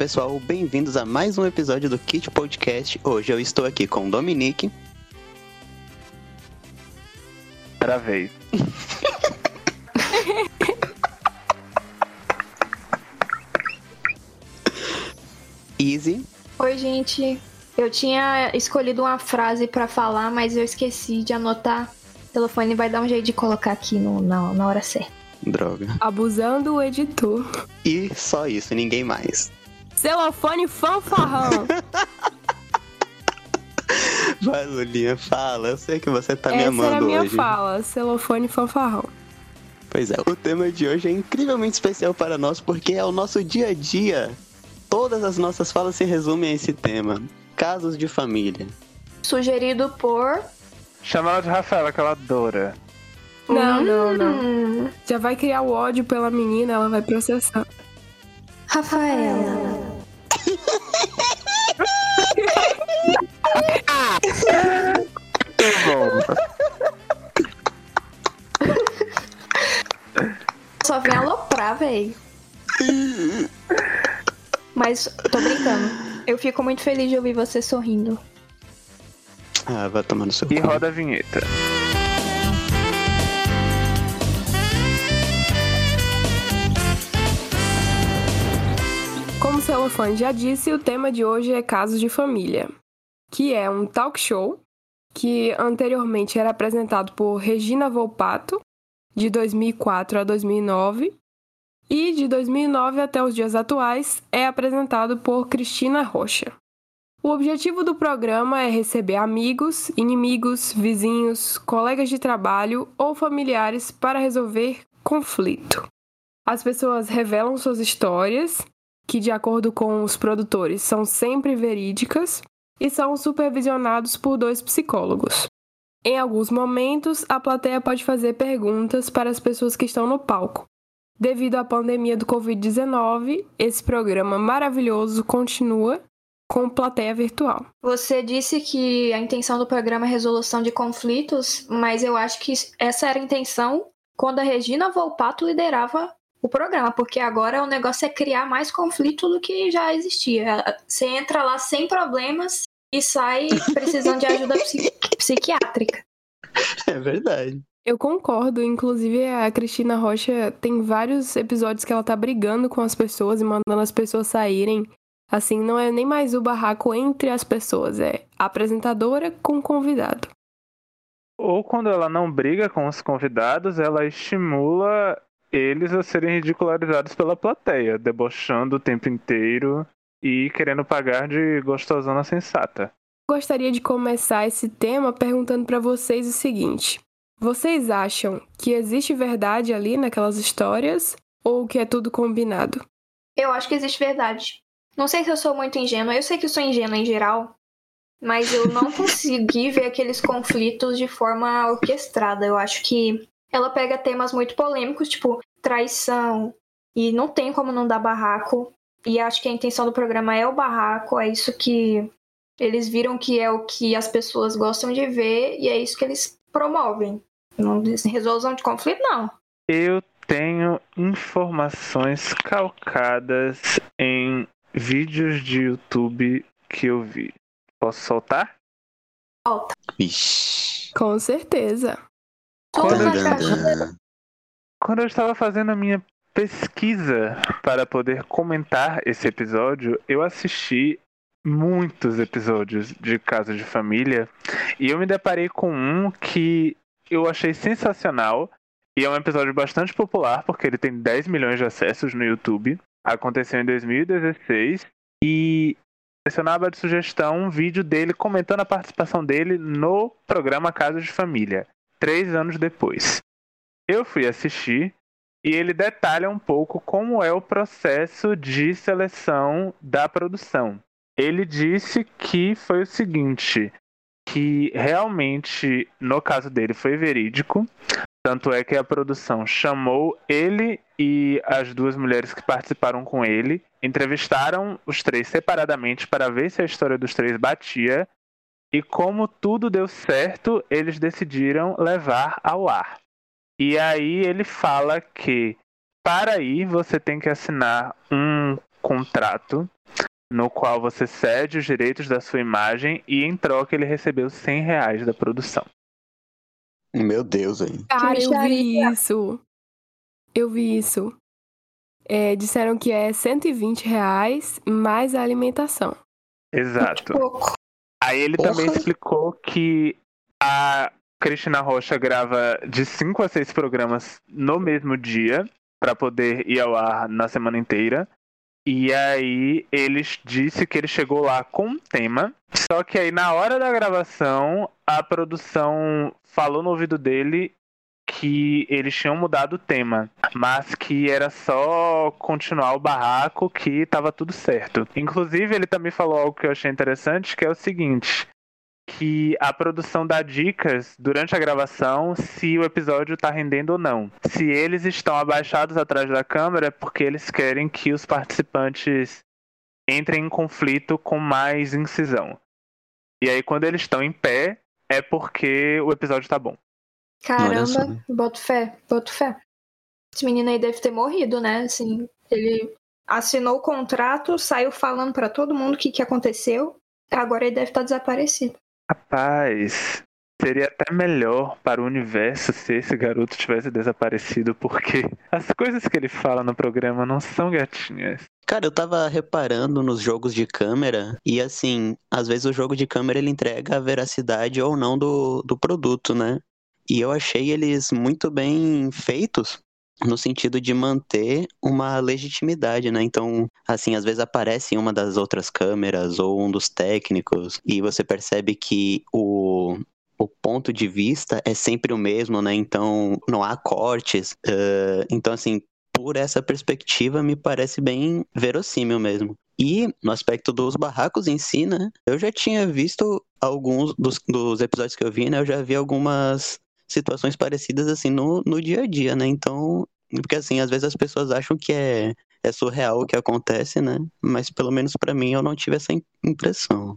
pessoal, bem-vindos a mais um episódio do Kit Podcast. Hoje eu estou aqui com o Dominique. Travei. Easy. Oi, gente. Eu tinha escolhido uma frase pra falar, mas eu esqueci de anotar. O telefone vai dar um jeito de colocar aqui no, na, na hora certa. Droga. Abusando o editor. E só isso, ninguém mais. Celofane fanfarrão. Vai, Lulinha, fala. Eu sei que você tá me Essa amando era a minha hoje. fala. Celofane fanfarrão. Pois é, o tema de hoje é incrivelmente especial para nós porque é o nosso dia a dia. Todas as nossas falas se resumem a esse tema. Casos de família. Sugerido por. Chama ela de Rafaela, que ela adora. Não, não, não. Hum, Já vai criar o ódio pela menina, ela vai processar. Rafaela. Só vem aloprar, véi. Mas tô brincando. Eu fico muito feliz de ouvir você sorrindo. Ah, vai tomar no seu E cu. roda a vinheta. Como o Celofane já disse, o tema de hoje é Casos de Família, que é um talk show que anteriormente era apresentado por Regina Volpato, de 2004 a 2009, e de 2009 até os dias atuais é apresentado por Cristina Rocha. O objetivo do programa é receber amigos, inimigos, vizinhos, colegas de trabalho ou familiares para resolver conflito. As pessoas revelam suas histórias que, de acordo com os produtores, são sempre verídicas e são supervisionados por dois psicólogos. Em alguns momentos, a plateia pode fazer perguntas para as pessoas que estão no palco. Devido à pandemia do Covid-19, esse programa maravilhoso continua com plateia virtual. Você disse que a intenção do programa é resolução de conflitos, mas eu acho que essa era a intenção quando a Regina Volpato liderava o programa, porque agora o negócio é criar mais conflito do que já existia. Você entra lá sem problemas e sai precisando de ajuda psi- psiquiátrica. É verdade. Eu concordo, inclusive a Cristina Rocha tem vários episódios que ela tá brigando com as pessoas e mandando as pessoas saírem. Assim, não é nem mais o barraco entre as pessoas, é apresentadora com convidado. Ou quando ela não briga com os convidados, ela estimula eles a serem ridicularizados pela plateia, debochando o tempo inteiro e querendo pagar de gostosona sensata. Gostaria de começar esse tema perguntando pra vocês o seguinte: vocês acham que existe verdade ali naquelas histórias ou que é tudo combinado? Eu acho que existe verdade. Não sei se eu sou muito ingênua, eu sei que eu sou ingênua em geral, mas eu não consegui ver aqueles conflitos de forma orquestrada. Eu acho que ela pega temas muito polêmicos, tipo traição, e não tem como não dar barraco. E acho que a intenção do programa é o barraco, é isso que eles viram que é o que as pessoas gostam de ver e é isso que eles promovem. Não resolução de conflito, não. Eu tenho informações calcadas em vídeos de YouTube que eu vi. Posso soltar? Falta. Vixe. Com certeza. Eu-. Quando eu estava fazendo a minha pesquisa para poder comentar esse episódio, eu assisti muitos episódios de Casa de Família e eu me deparei com um que eu achei sensacional e é um episódio bastante popular porque ele tem 10 milhões de acessos no YouTube. Aconteceu em 2016 e selecionava de sugestão um vídeo dele comentando a participação dele no programa Casa de Família, três anos depois. Eu fui assistir e ele detalha um pouco como é o processo de seleção da produção. Ele disse que foi o seguinte, que realmente no caso dele foi verídico, tanto é que a produção chamou ele e as duas mulheres que participaram com ele, entrevistaram os três separadamente para ver se a história dos três batia. E como tudo deu certo, eles decidiram levar ao ar. E aí ele fala que para ir você tem que assinar um contrato no qual você cede os direitos da sua imagem e em troca ele recebeu 100 reais da produção. Meu Deus, hein? Cara, eu vi isso. Eu vi isso. É, disseram que é 120 reais mais a alimentação. Exato. Pouco. Aí ele Porra. também explicou que a Cristina Rocha grava de 5 a 6 programas no mesmo dia para poder ir ao ar na semana inteira. E aí ele disse que ele chegou lá com um tema, só que aí na hora da gravação a produção falou no ouvido dele que eles tinham mudado o tema, mas que era só continuar o barraco que tava tudo certo. Inclusive ele também falou algo que eu achei interessante, que é o seguinte, que a produção dá dicas durante a gravação se o episódio tá rendendo ou não. Se eles estão abaixados atrás da câmera é porque eles querem que os participantes entrem em conflito com mais incisão. E aí quando eles estão em pé é porque o episódio tá bom. Olha só. Caramba, boto fé, boto fé. Esse menino aí deve ter morrido, né? Assim, ele assinou o contrato, saiu falando pra todo mundo o que, que aconteceu. Agora ele deve estar desaparecido. Rapaz, seria até melhor para o universo se esse garoto tivesse desaparecido, porque as coisas que ele fala no programa não são gatinhas. Cara, eu tava reparando nos jogos de câmera e assim, às vezes o jogo de câmera ele entrega a veracidade ou não do, do produto, né? E eu achei eles muito bem feitos no sentido de manter uma legitimidade, né? Então, assim, às vezes aparece uma das outras câmeras ou um dos técnicos e você percebe que o, o ponto de vista é sempre o mesmo, né? Então, não há cortes. eh, então, assim, por essa perspectiva, me parece bem verossímil mesmo. E no aspecto dos barracos em si, né? Eu já tinha visto alguns dos, dos episódios que eu vi, né? Eu já vi algumas situações parecidas assim no, no dia a dia, né? Então, porque assim, às vezes as pessoas acham que é, é surreal o que acontece, né? Mas pelo menos pra mim eu não tive essa im- impressão.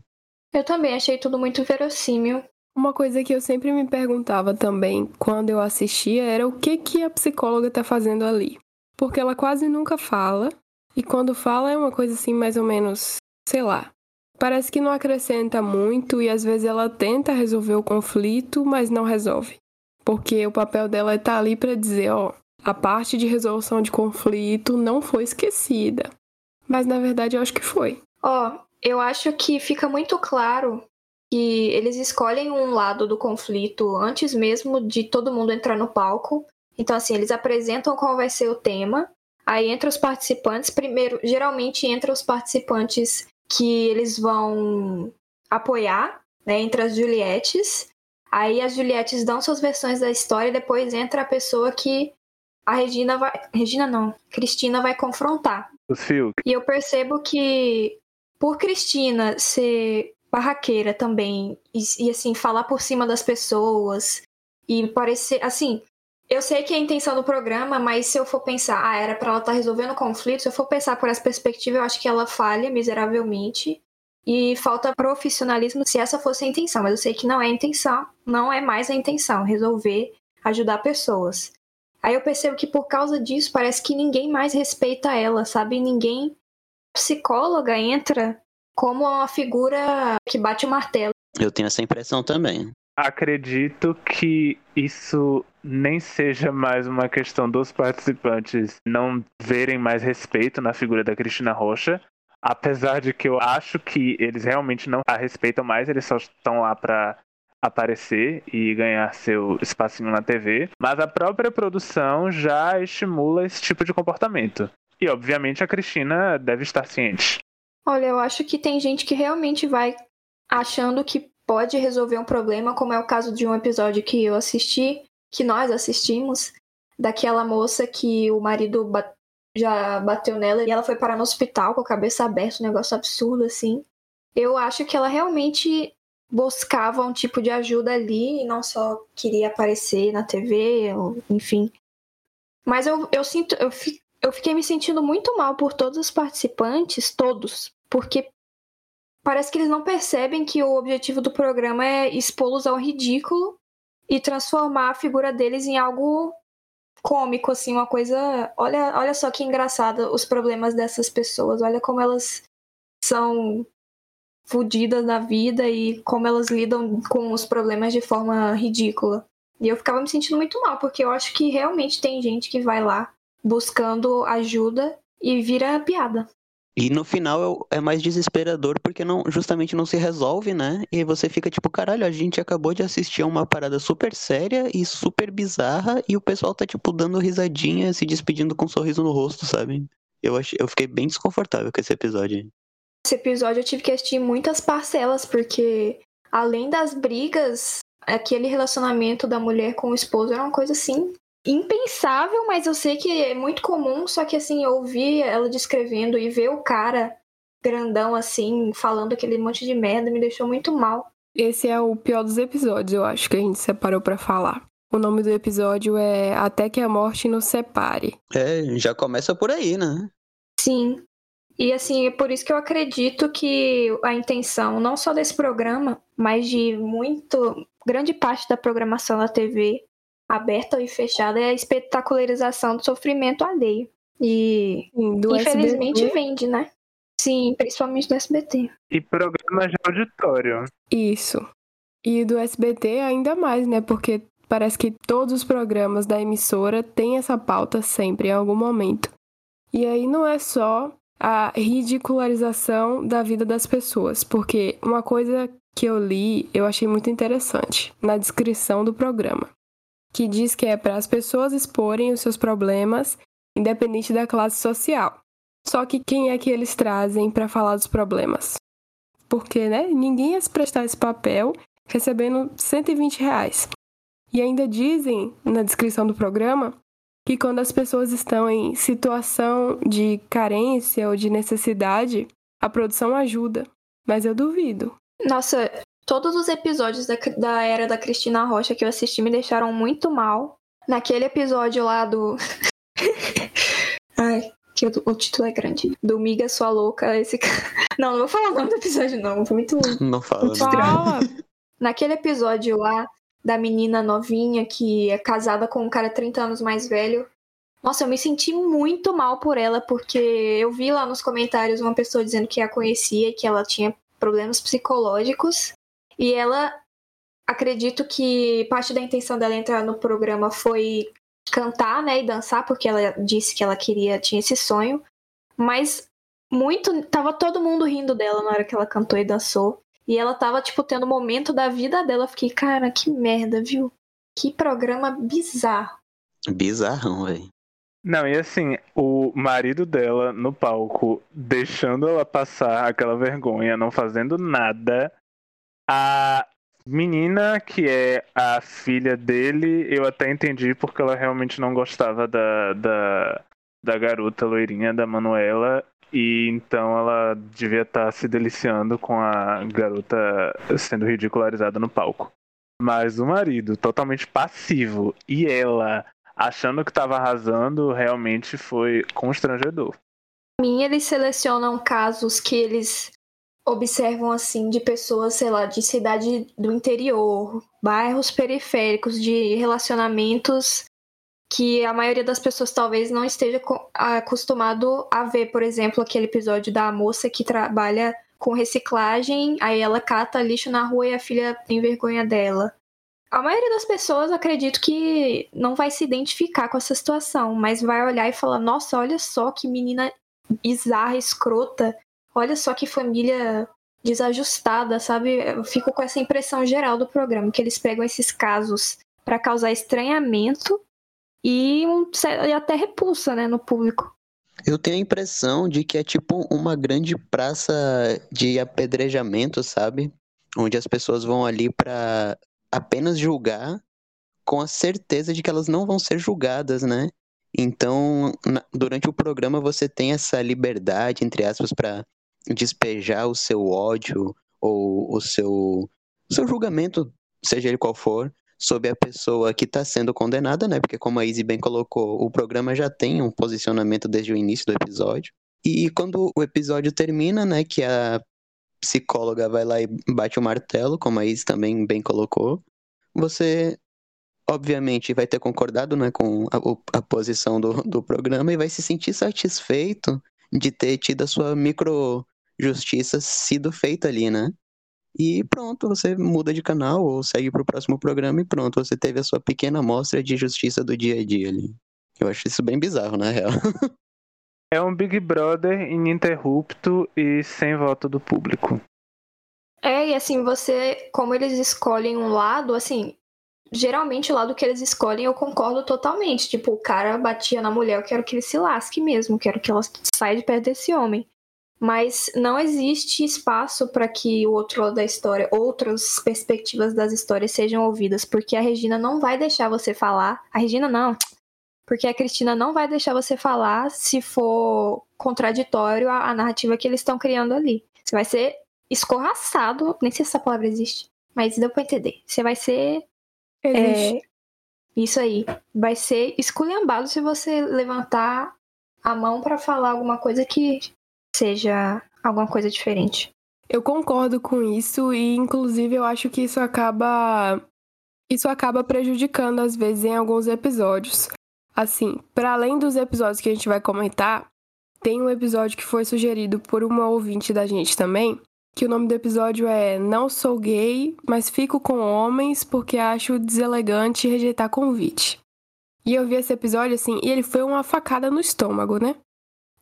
Eu também achei tudo muito verossímil. Uma coisa que eu sempre me perguntava também quando eu assistia era o que que a psicóloga tá fazendo ali. Porque ela quase nunca fala, e quando fala é uma coisa assim mais ou menos, sei lá. Parece que não acrescenta muito e às vezes ela tenta resolver o conflito, mas não resolve. Porque o papel dela é estar ali pra dizer, ó, a parte de resolução de conflito não foi esquecida. Mas na verdade eu acho que foi. Ó, eu acho que fica muito claro que eles escolhem um lado do conflito antes mesmo de todo mundo entrar no palco. Então, assim, eles apresentam qual vai ser o tema. Aí entra os participantes. Primeiro, geralmente entra os participantes que eles vão apoiar, né? Entre as Juliettes. Aí as Juliettes dão suas versões da história e depois entra a pessoa que a Regina vai. Regina não, Cristina vai confrontar. Os Fiuk. E eu percebo que por Cristina ser barraqueira também e, e, assim falar por cima das pessoas e parecer assim, eu sei que é a intenção do programa, mas se eu for pensar, ah, era pra ela estar resolvendo conflito, se eu for pensar por essa perspectiva, eu acho que ela falha miseravelmente e falta profissionalismo se essa fosse a intenção, mas eu sei que não é a intenção, não é mais a intenção resolver ajudar pessoas. Aí eu percebo que por causa disso parece que ninguém mais respeita ela, sabe? Ninguém psicóloga entra como uma figura que bate o martelo. Eu tenho essa impressão também. Acredito que isso nem seja mais uma questão dos participantes não verem mais respeito na figura da Cristina Rocha, apesar de que eu acho que eles realmente não a respeitam mais, eles só estão lá para aparecer e ganhar seu espacinho na TV, mas a própria produção já estimula esse tipo de comportamento. E obviamente a Cristina deve estar ciente. Olha, eu acho que tem gente que realmente vai achando que pode resolver um problema, como é o caso de um episódio que eu assisti, que nós assistimos, daquela moça que o marido já bateu nela e ela foi parar no hospital com a cabeça aberta, um negócio absurdo assim. Eu acho que ela realmente buscava um tipo de ajuda ali e não só queria aparecer na TV, ou, enfim. Mas eu, eu sinto, eu, fi, eu fiquei me sentindo muito mal por todos os participantes, todos, porque parece que eles não percebem que o objetivo do programa é expô-los ao ridículo e transformar a figura deles em algo cômico, assim, uma coisa. Olha, olha só que engraçado os problemas dessas pessoas. Olha como elas são fodidas na vida e como elas lidam com os problemas de forma ridícula. E eu ficava me sentindo muito mal, porque eu acho que realmente tem gente que vai lá buscando ajuda e vira piada. E no final é mais desesperador porque não, justamente não se resolve, né? E você fica tipo, caralho, a gente acabou de assistir a uma parada super séria e super bizarra e o pessoal tá tipo dando risadinha, se despedindo com um sorriso no rosto, sabe? Eu, achei, eu fiquei bem desconfortável com esse episódio. Esse episódio eu tive que assistir muitas parcelas porque além das brigas, aquele relacionamento da mulher com o esposo era uma coisa assim impensável, mas eu sei que é muito comum, só que assim, ouvir ela descrevendo e ver o cara grandão assim, falando aquele monte de merda, me deixou muito mal. Esse é o pior dos episódios, eu acho que a gente separou para falar. O nome do episódio é Até que a Morte nos Separe. É, já começa por aí, né? Sim. E assim, é por isso que eu acredito que a intenção, não só desse programa, mas de muito grande parte da programação da TV, aberta e fechada é a espetacularização do sofrimento alheio. E Sim, infelizmente SBT. vende, né? Sim, principalmente do SBT. E programas de auditório. Isso. E do SBT ainda mais, né? Porque parece que todos os programas da emissora têm essa pauta sempre, em algum momento. E aí não é só a ridicularização da vida das pessoas, porque uma coisa que eu li, eu achei muito interessante na descrição do programa que diz que é para as pessoas exporem os seus problemas, independente da classe social. Só que quem é que eles trazem para falar dos problemas? Porque, né, ninguém ia se prestar esse papel recebendo 120 reais. E ainda dizem na descrição do programa que quando as pessoas estão em situação de carência ou de necessidade, a produção ajuda. Mas eu duvido. Nossa, Todos os episódios da, da era da Cristina Rocha que eu assisti me deixaram muito mal. Naquele episódio lá do. Ai, que o, título é grande. Do Miga Sua Louca. Esse... Não, não vou falar o nome do episódio, não. Foi muito. Não fala, muito fala. Naquele episódio lá da menina novinha que é casada com um cara 30 anos mais velho. Nossa, eu me senti muito mal por ela, porque eu vi lá nos comentários uma pessoa dizendo que a conhecia e que ela tinha problemas psicológicos. E ela, acredito que parte da intenção dela entrar no programa foi cantar, né, e dançar, porque ela disse que ela queria, tinha esse sonho. Mas muito, tava todo mundo rindo dela na hora que ela cantou e dançou. E ela tava, tipo, tendo o um momento da vida dela. Eu fiquei, cara, que merda, viu? Que programa bizarro. Bizarrão, velho. Não, e assim, o marido dela no palco, deixando ela passar aquela vergonha, não fazendo nada, a menina, que é a filha dele, eu até entendi porque ela realmente não gostava da, da, da garota loirinha, da Manuela. E então ela devia estar se deliciando com a garota sendo ridicularizada no palco. Mas o marido, totalmente passivo, e ela achando que estava arrasando, realmente foi constrangedor. Pra mim, eles selecionam casos que eles observam assim de pessoas, sei lá, de cidade do interior, bairros periféricos, de relacionamentos que a maioria das pessoas talvez não esteja acostumado a ver, por exemplo, aquele episódio da moça que trabalha com reciclagem, aí ela cata lixo na rua e a filha tem vergonha dela. A maioria das pessoas acredito que não vai se identificar com essa situação, mas vai olhar e falar: "Nossa, olha só que menina bizarra, escrota, olha só que família desajustada, sabe? Eu fico com essa impressão geral do programa, que eles pegam esses casos para causar estranhamento e, um, e até repulsa, né, no público. Eu tenho a impressão de que é tipo uma grande praça de apedrejamento, sabe? Onde as pessoas vão ali para apenas julgar com a certeza de que elas não vão ser julgadas, né? Então, na, durante o programa você tem essa liberdade, entre aspas, para despejar o seu ódio ou o seu, seu julgamento, seja ele qual for, sobre a pessoa que está sendo condenada, né? Porque como a Izzy bem colocou, o programa já tem um posicionamento desde o início do episódio. E quando o episódio termina, né, que a psicóloga vai lá e bate o martelo, como a Izzy também bem colocou, você obviamente, vai ter concordado né, com a, a posição do, do programa e vai se sentir satisfeito de ter tido a sua micro justiça sido feita ali, né? E pronto, você muda de canal ou segue para o próximo programa e pronto, você teve a sua pequena amostra de justiça do dia a dia ali. Eu acho isso bem bizarro, na real. É um Big Brother ininterrupto e sem voto do público. É, e assim, você, como eles escolhem um lado, assim, geralmente o lado que eles escolhem eu concordo totalmente. Tipo, o cara batia na mulher, eu quero que ele se lasque mesmo, quero que ela saia de perto desse homem. Mas não existe espaço para que o outro lado da história, outras perspectivas das histórias sejam ouvidas, porque a Regina não vai deixar você falar. A Regina não, porque a Cristina não vai deixar você falar se for contraditório a narrativa que eles estão criando ali. Você vai ser escorraçado, nem sei se essa palavra existe, mas deu pra entender. Você vai ser. É, isso aí. Vai ser esculhambado se você levantar a mão para falar alguma coisa que seja alguma coisa diferente. Eu concordo com isso e inclusive eu acho que isso acaba isso acaba prejudicando às vezes em alguns episódios. Assim, para além dos episódios que a gente vai comentar, tem um episódio que foi sugerido por uma ouvinte da gente também, que o nome do episódio é Não sou gay, mas fico com homens porque acho deselegante rejeitar convite. E eu vi esse episódio assim, e ele foi uma facada no estômago, né?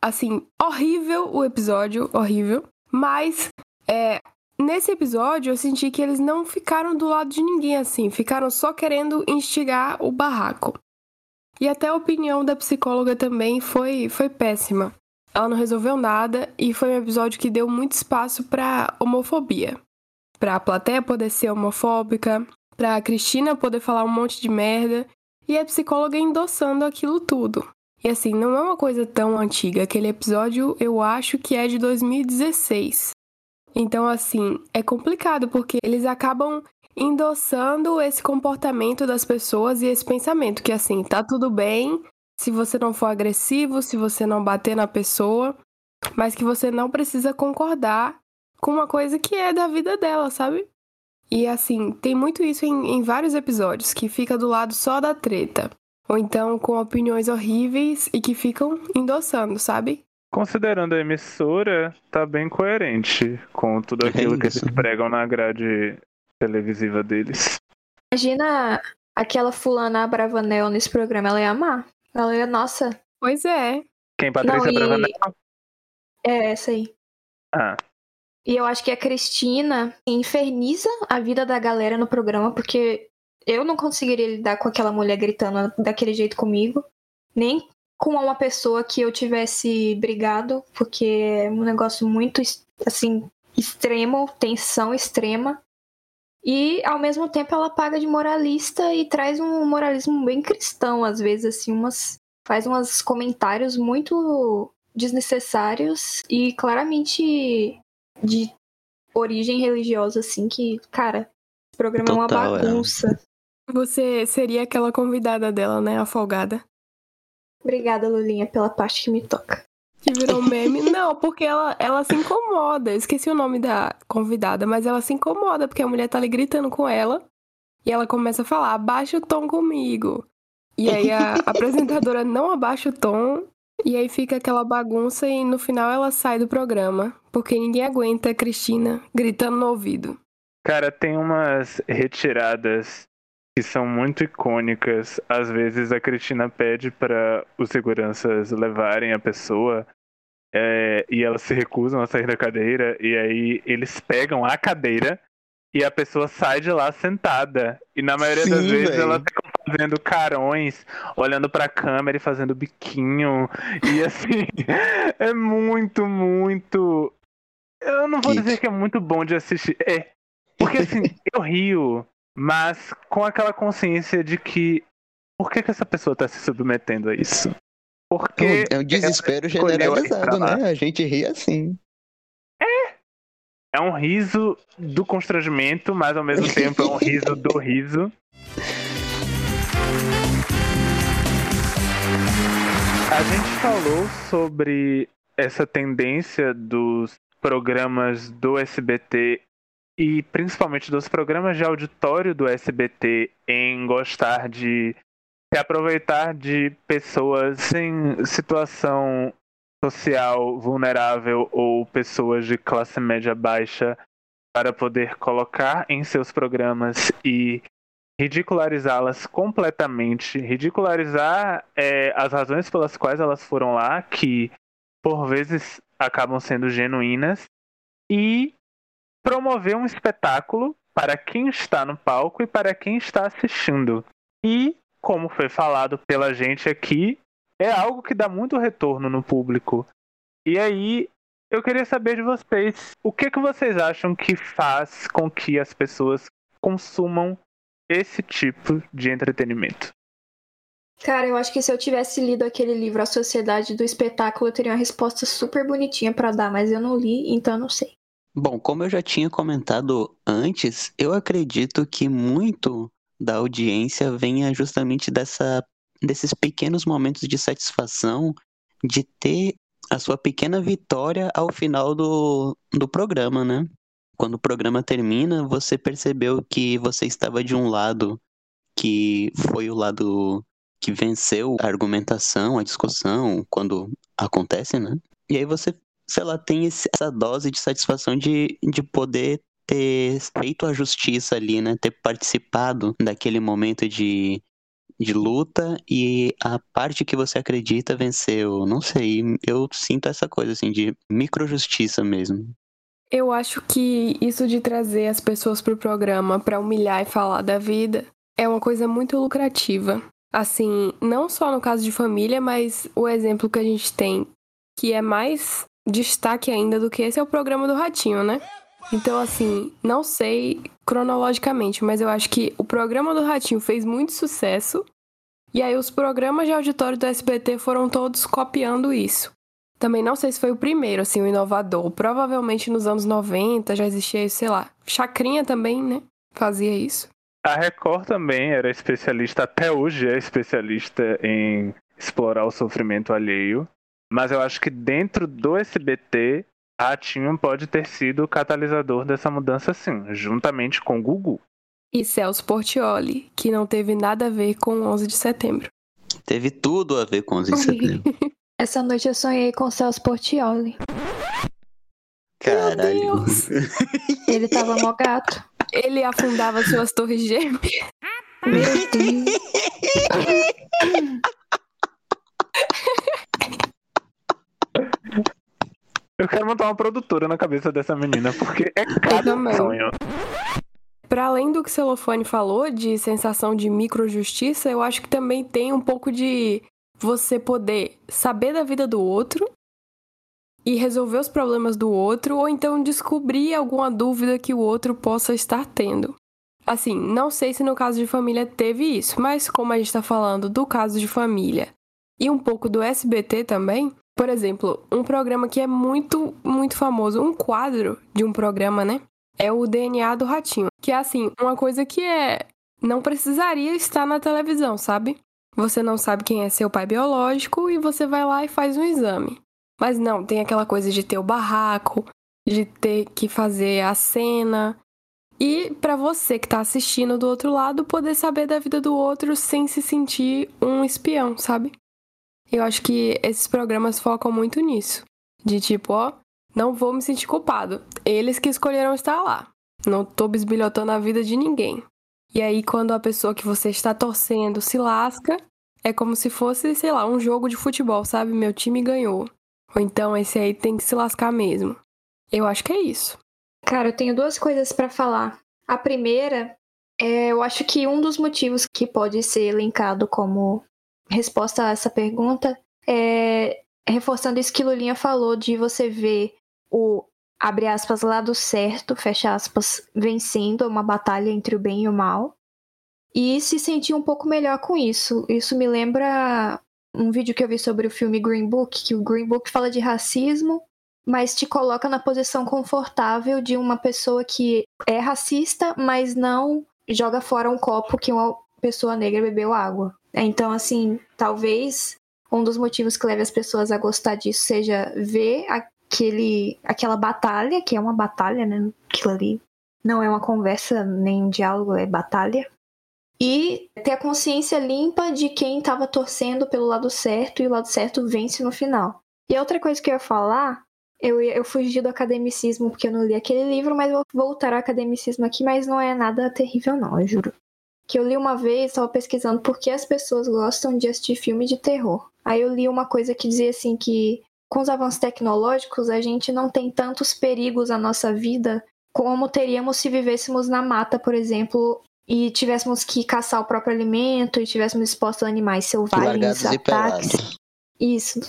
Assim, horrível o episódio, horrível. Mas é, nesse episódio eu senti que eles não ficaram do lado de ninguém assim, ficaram só querendo instigar o barraco. E até a opinião da psicóloga também foi, foi péssima. Ela não resolveu nada e foi um episódio que deu muito espaço para homofobia. Para a plateia poder ser homofóbica, para a Cristina poder falar um monte de merda e a psicóloga endossando aquilo tudo. E assim, não é uma coisa tão antiga. Aquele episódio eu acho que é de 2016. Então, assim, é complicado porque eles acabam endossando esse comportamento das pessoas e esse pensamento que assim, tá tudo bem se você não for agressivo, se você não bater na pessoa, mas que você não precisa concordar com uma coisa que é da vida dela, sabe? E assim, tem muito isso em, em vários episódios, que fica do lado só da treta. Ou então com opiniões horríveis e que ficam endossando, sabe? Considerando a emissora, tá bem coerente com tudo é aquilo é que eles pregam na grade televisiva deles. Imagina aquela fulana Bravanel nesse programa, ela ia amar. Ela ia, nossa. Pois é. Quem, Patrícia Não, Bravanel? É, essa aí. Ah. E eu acho que a Cristina inferniza a vida da galera no programa, porque eu não conseguiria lidar com aquela mulher gritando daquele jeito comigo. Nem com uma pessoa que eu tivesse brigado, porque é um negócio muito, assim, extremo, tensão extrema. E ao mesmo tempo ela paga de moralista e traz um moralismo bem cristão, às vezes, assim, umas. faz uns comentários muito desnecessários e claramente de origem religiosa, assim, que, cara, esse programa Total, é uma é. bagunça. Você seria aquela convidada dela, né? Afogada. Obrigada, Lulinha, pela parte que me toca. Que virou meme. Não, porque ela, ela se incomoda. Eu esqueci o nome da convidada, mas ela se incomoda porque a mulher tá ali gritando com ela. E ela começa a falar: abaixa o tom comigo. E aí a apresentadora não abaixa o tom. E aí fica aquela bagunça e no final ela sai do programa. Porque ninguém aguenta a Cristina gritando no ouvido. Cara, tem umas retiradas que são muito icônicas. Às vezes a Cristina pede para os seguranças levarem a pessoa é, e elas se recusam a sair da cadeira e aí eles pegam a cadeira e a pessoa sai de lá sentada. E na maioria Sim, das vezes véio. ela fica fazendo carões, olhando pra câmera e fazendo biquinho. E assim, é muito, muito. Eu não vou dizer que é muito bom de assistir. É. Porque assim, eu rio mas com aquela consciência de que por que, que essa pessoa está se submetendo a isso? Porque é um desespero generalizado, né? A gente ri assim. É. É um riso do constrangimento, mas ao mesmo tempo é um riso do riso. A gente falou sobre essa tendência dos programas do SBT e principalmente dos programas de auditório do SBT em gostar de se aproveitar de pessoas em situação social vulnerável ou pessoas de classe média baixa para poder colocar em seus programas e ridicularizá-las completamente, ridicularizar é, as razões pelas quais elas foram lá, que por vezes acabam sendo genuínas, e promover um espetáculo para quem está no palco e para quem está assistindo. E, como foi falado pela gente aqui, é algo que dá muito retorno no público. E aí, eu queria saber de vocês, o que, que vocês acham que faz com que as pessoas consumam esse tipo de entretenimento? Cara, eu acho que se eu tivesse lido aquele livro A Sociedade do Espetáculo, eu teria uma resposta super bonitinha para dar, mas eu não li, então não sei. Bom, como eu já tinha comentado antes, eu acredito que muito da audiência venha justamente dessa, desses pequenos momentos de satisfação de ter a sua pequena vitória ao final do, do programa, né? Quando o programa termina, você percebeu que você estava de um lado que foi o lado que venceu a argumentação, a discussão, quando acontece, né? E aí você sei lá, tem essa dose de satisfação de, de poder ter feito a justiça ali, né? Ter participado daquele momento de, de luta e a parte que você acredita venceu. Não sei, eu sinto essa coisa assim de microjustiça mesmo. Eu acho que isso de trazer as pessoas pro programa para humilhar e falar da vida é uma coisa muito lucrativa. Assim, não só no caso de família, mas o exemplo que a gente tem que é mais destaque ainda do que esse é o programa do Ratinho, né? Então, assim, não sei cronologicamente, mas eu acho que o programa do Ratinho fez muito sucesso. E aí, os programas de auditório do SBT foram todos copiando isso. Também não sei se foi o primeiro, assim, o inovador. Provavelmente nos anos 90 já existia, sei lá. Chacrinha também, né? Fazia isso. A Record também era especialista, até hoje é especialista em explorar o sofrimento alheio. Mas eu acho que dentro do SBT, a Ratinho pode ter sido o catalisador dessa mudança sim, juntamente com o Gugu. E Celso Portioli, que não teve nada a ver com 11 de setembro. Teve tudo a ver com 11 de setembro. Essa noite eu sonhei com Celso Portioli. Caralho. Ele tava mó gato. Ele afundava suas torres gêmeas. Meu Deus. Eu quero montar uma produtora na cabeça dessa menina, porque é cada sonho. Para além do que o Celofone falou, de sensação de microjustiça, eu acho que também tem um pouco de você poder saber da vida do outro e resolver os problemas do outro, ou então descobrir alguma dúvida que o outro possa estar tendo. Assim, não sei se no caso de família teve isso, mas como a gente está falando do caso de família e um pouco do SBT também, por exemplo, um programa que é muito, muito famoso, um quadro de um programa, né? É o DNA do Ratinho. Que é assim, uma coisa que é. Não precisaria estar na televisão, sabe? Você não sabe quem é seu pai biológico e você vai lá e faz um exame. Mas não, tem aquela coisa de ter o barraco, de ter que fazer a cena. E para você que tá assistindo do outro lado, poder saber da vida do outro sem se sentir um espião, sabe? Eu acho que esses programas focam muito nisso. De tipo, ó, não vou me sentir culpado. Eles que escolheram estar lá. Não tô bisbilhotando a vida de ninguém. E aí, quando a pessoa que você está torcendo se lasca, é como se fosse, sei lá, um jogo de futebol, sabe? Meu time ganhou. Ou então esse aí tem que se lascar mesmo. Eu acho que é isso. Cara, eu tenho duas coisas para falar. A primeira é, eu acho que um dos motivos que pode ser elencado como resposta a essa pergunta é reforçando isso que Lulinha falou de você ver o abre aspas lado certo, fecha aspas, vencendo uma batalha entre o bem e o mal e se sentir um pouco melhor com isso. Isso me lembra um vídeo que eu vi sobre o filme Green Book, que o Green Book fala de racismo, mas te coloca na posição confortável de uma pessoa que é racista, mas não joga fora um copo que uma pessoa negra bebeu água. Então, assim, talvez um dos motivos que leve as pessoas a gostar disso seja ver aquele, aquela batalha, que é uma batalha, né? Aquilo ali. não é uma conversa nem um diálogo, é batalha. E ter a consciência limpa de quem estava torcendo pelo lado certo e o lado certo vence no final. E outra coisa que eu ia falar, eu, eu fugi do academicismo porque eu não li aquele livro, mas vou voltar ao academicismo aqui, mas não é nada terrível não, eu juro. Que eu li uma vez, estava pesquisando por que as pessoas gostam de assistir filme de terror. Aí eu li uma coisa que dizia assim que com os avanços tecnológicos a gente não tem tantos perigos na nossa vida como teríamos se vivêssemos na mata, por exemplo, e tivéssemos que caçar o próprio alimento e tivéssemos expostos a animais selvagens, ataques. Isso.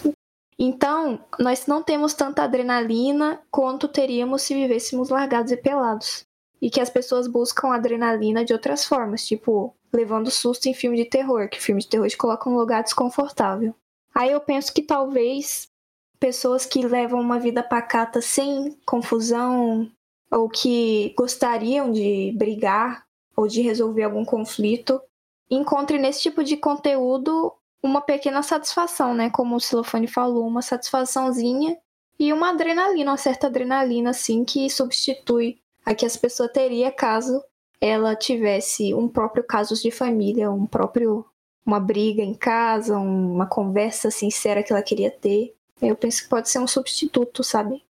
Então, nós não temos tanta adrenalina quanto teríamos se vivêssemos largados e pelados. E que as pessoas buscam adrenalina de outras formas, tipo, levando susto em filme de terror, que filme de terror te coloca num lugar desconfortável. Aí eu penso que talvez pessoas que levam uma vida pacata sem confusão, ou que gostariam de brigar ou de resolver algum conflito, encontrem nesse tipo de conteúdo uma pequena satisfação, né? Como o Silofone falou, uma satisfaçãozinha e uma adrenalina, uma certa adrenalina, assim, que substitui a que as pessoas teria caso ela tivesse um próprio caso de família, um próprio uma briga em casa, uma conversa sincera que ela queria ter. Eu penso que pode ser um substituto, sabe?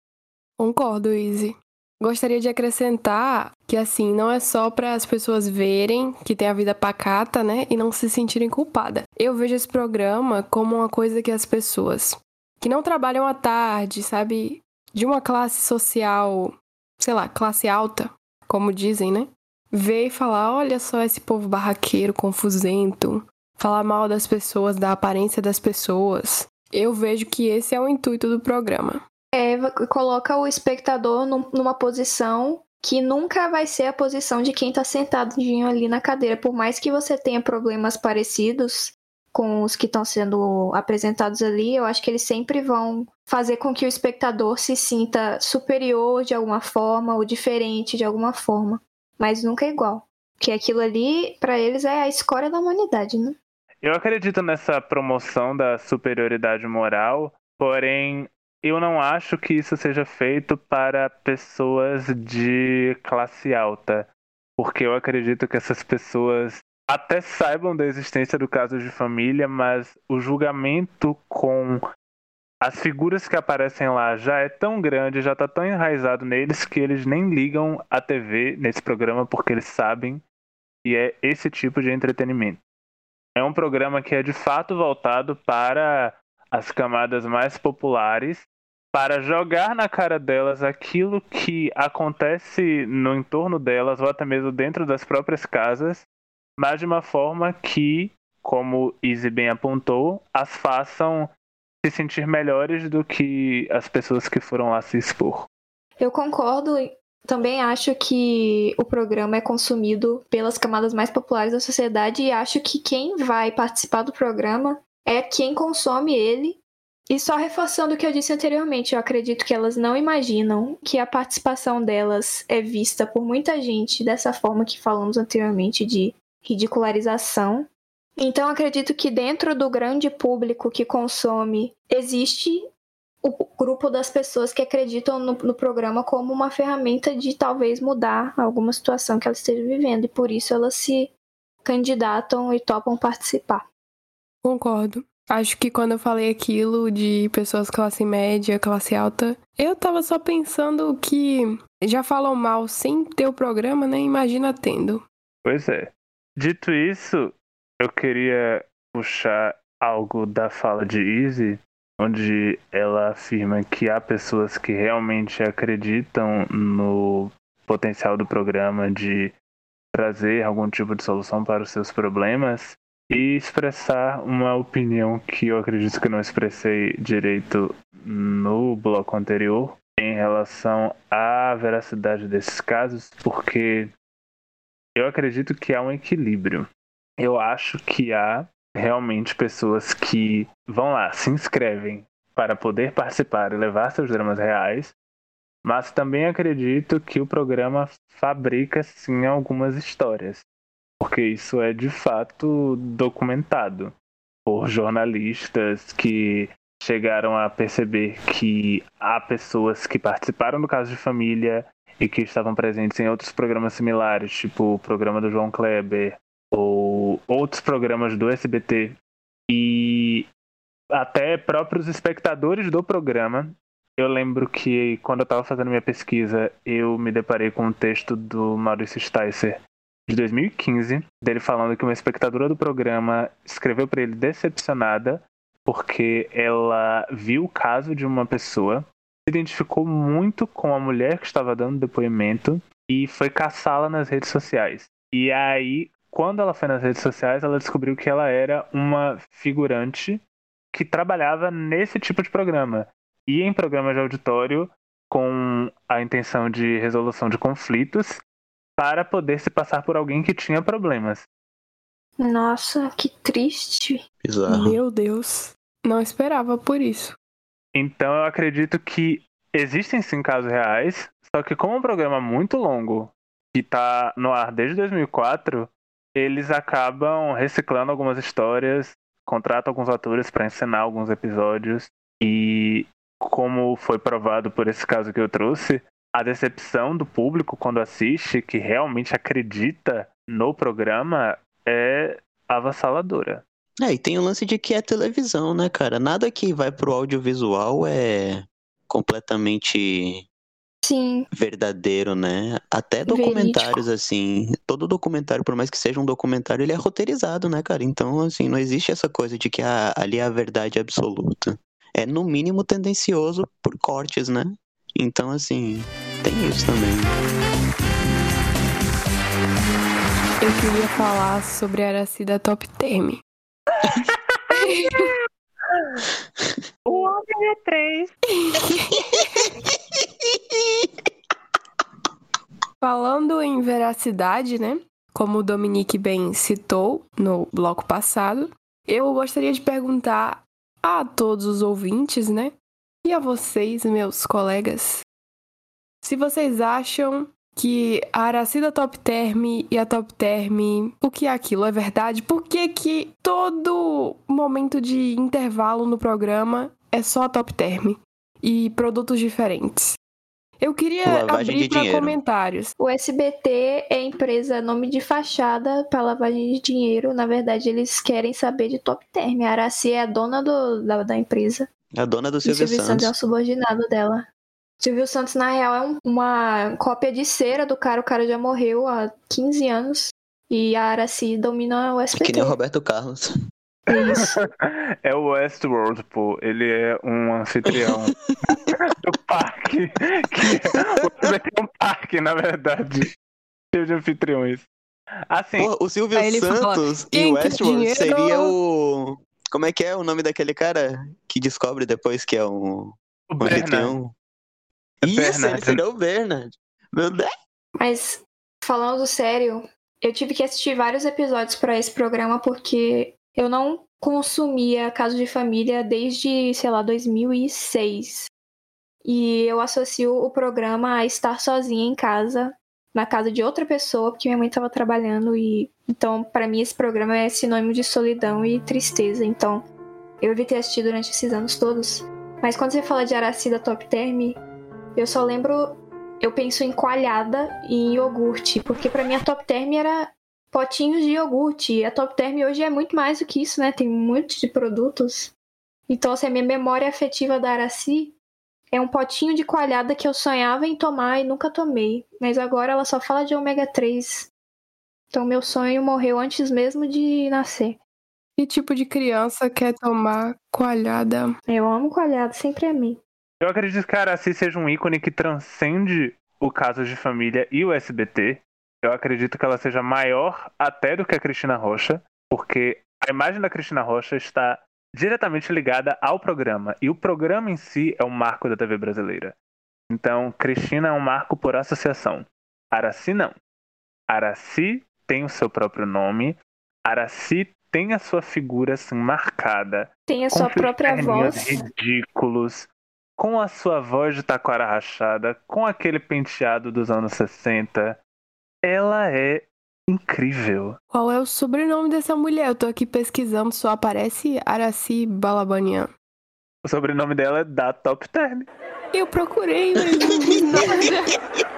Concordo, Izzy. Gostaria de acrescentar que, assim, não é só para as pessoas verem que tem a vida pacata, né, e não se sentirem culpadas. Eu vejo esse programa como uma coisa que as pessoas que não trabalham à tarde, sabe, de uma classe social, sei lá, classe alta, como dizem, né, vê e falar: olha só esse povo barraqueiro, confusento, falar mal das pessoas, da aparência das pessoas. Eu vejo que esse é o intuito do programa. É, coloca o espectador num, numa posição que nunca vai ser a posição de quem está sentadinho ali na cadeira. Por mais que você tenha problemas parecidos com os que estão sendo apresentados ali, eu acho que eles sempre vão fazer com que o espectador se sinta superior de alguma forma ou diferente de alguma forma, mas nunca igual. Porque aquilo ali, para eles, é a escória da humanidade, né? Eu acredito nessa promoção da superioridade moral, porém eu não acho que isso seja feito para pessoas de classe alta, porque eu acredito que essas pessoas até saibam da existência do caso de família, mas o julgamento com as figuras que aparecem lá já é tão grande, já está tão enraizado neles que eles nem ligam a TV nesse programa porque eles sabem que é esse tipo de entretenimento. É um programa que é de fato voltado para as camadas mais populares para jogar na cara delas aquilo que acontece no entorno delas ou até mesmo dentro das próprias casas, mas de uma forma que, como Izzy bem apontou, as façam se sentir melhores do que as pessoas que foram lá se expor. Eu concordo. Também acho que o programa é consumido pelas camadas mais populares da sociedade e acho que quem vai participar do programa é quem consome ele e só reforçando o que eu disse anteriormente, eu acredito que elas não imaginam que a participação delas é vista por muita gente dessa forma que falamos anteriormente de ridicularização. Então acredito que dentro do grande público que consome existe o grupo das pessoas que acreditam no, no, programa como uma ferramenta de talvez mudar alguma situação que ela esteja vivendo e por isso elas se candidatam e topam participar. Concordo. Acho que quando eu falei aquilo de pessoas classe média, classe alta, eu tava só pensando que já falam mal sem ter o programa, né? Imagina tendo. Pois é. Dito isso, eu queria puxar algo da fala de Izzy, onde ela afirma que há pessoas que realmente acreditam no potencial do programa de trazer algum tipo de solução para os seus problemas e expressar uma opinião que eu acredito que não expressei direito no bloco anterior em relação à veracidade desses casos, porque eu acredito que há um equilíbrio. Eu acho que há realmente pessoas que vão lá, se inscrevem para poder participar e levar seus dramas reais, mas também acredito que o programa fabrica sim algumas histórias porque isso é de fato documentado por jornalistas que chegaram a perceber que há pessoas que participaram do caso de família e que estavam presentes em outros programas similares, tipo o programa do João Kleber ou outros programas do SBT e até próprios espectadores do programa. Eu lembro que quando eu estava fazendo minha pesquisa, eu me deparei com um texto do Maurício Sticer de 2015, dele falando que uma espectadora do programa escreveu para ele decepcionada porque ela viu o caso de uma pessoa, se identificou muito com a mulher que estava dando depoimento e foi caçá-la nas redes sociais. E aí, quando ela foi nas redes sociais, ela descobriu que ela era uma figurante que trabalhava nesse tipo de programa. E em programas de auditório com a intenção de resolução de conflitos para poder se passar por alguém que tinha problemas. Nossa, que triste. Bizarro. Meu Deus. Não esperava por isso. Então eu acredito que existem sim casos reais, só que como é um programa muito longo, que está no ar desde 2004, eles acabam reciclando algumas histórias, contratam alguns atores para encenar alguns episódios e como foi provado por esse caso que eu trouxe, a decepção do público quando assiste, que realmente acredita no programa, é avassaladora. É, e tem o lance de que é televisão, né, cara? Nada que vai pro audiovisual é completamente Sim, verdadeiro, né? Até documentários, assim, todo documentário, por mais que seja um documentário, ele é roteirizado, né, cara? Então, assim, não existe essa coisa de que ah, ali é a verdade absoluta. É, no mínimo, tendencioso por cortes, né? Então, assim, tem isso também. Eu queria falar sobre a Aracida Top Term. O homem é três. Falando em veracidade, né? Como o Dominique bem citou no bloco passado, eu gostaria de perguntar a todos os ouvintes, né? E a vocês, meus colegas, se vocês acham que a Aracida Top Term e a Top Term, o que é aquilo? É verdade? Por que que todo momento de intervalo no programa é só a Top Term e produtos diferentes? Eu queria Lavagem abrir para comentários. o SBT é empresa nome de fachada para lavagem de dinheiro. Na verdade, eles querem saber de Top Term. A Araci é a dona do- da, da empresa. A dona do Silvio Silvio Santos é o Santos. subordinado dela. Silvio Santos, na real, é um- uma cópia de cera do cara. O cara já morreu há 15 anos. E a Araci domina o SBT. Que nem o Roberto Carlos. Isso. É o Westworld, pô. Ele é um anfitrião do parque. Que é um parque, na verdade. Cheio de anfitriões. Assim, Pô, o Silvio fala, Santos "Quem em quer Westworld dinheiro?" seria o. Como é que é o nome daquele cara que descobre depois que é um, o um anfitrião? Isso, ele Bernard. seria o Bernard. Meu Deus. Mas, falando sério, eu tive que assistir vários episódios pra esse programa porque eu não consumia Caso de Família desde, sei lá, 2006. E eu associo o programa a estar sozinha em casa, na casa de outra pessoa, porque minha mãe estava trabalhando e então pra mim esse programa é sinônimo de solidão e tristeza. Então, eu evitei assistir durante esses anos todos. Mas quando você fala de Aracida Top Term, eu só lembro eu penso em coalhada e em iogurte, porque pra mim a Top Term era potinhos de iogurte. E a Top Term hoje é muito mais do que isso, né? Tem muitos de produtos. Então, assim, a minha memória afetiva da Araci é um potinho de coalhada que eu sonhava em tomar e nunca tomei. Mas agora ela só fala de ômega 3. Então, meu sonho morreu antes mesmo de nascer. Que tipo de criança quer tomar coalhada? Eu amo coalhada, sempre amei. Eu acredito que a Araci seja um ícone que transcende o caso de família e o SBT. Eu acredito que ela seja maior até do que a Cristina Rocha, porque a imagem da Cristina Rocha está diretamente ligada ao programa. E o programa em si é um marco da TV brasileira. Então, Cristina é um marco por associação. Araci não. Araci tem o seu próprio nome. Araci tem a sua figura assim marcada Tem a sua própria voz. ridículos, com a sua voz de taquara rachada, com aquele penteado dos anos 60. Ela é incrível. Qual é o sobrenome dessa mulher? Eu tô aqui pesquisando, só aparece Araci Balabanian. O sobrenome dela é da Top Term. Eu procurei, mas não vi nada.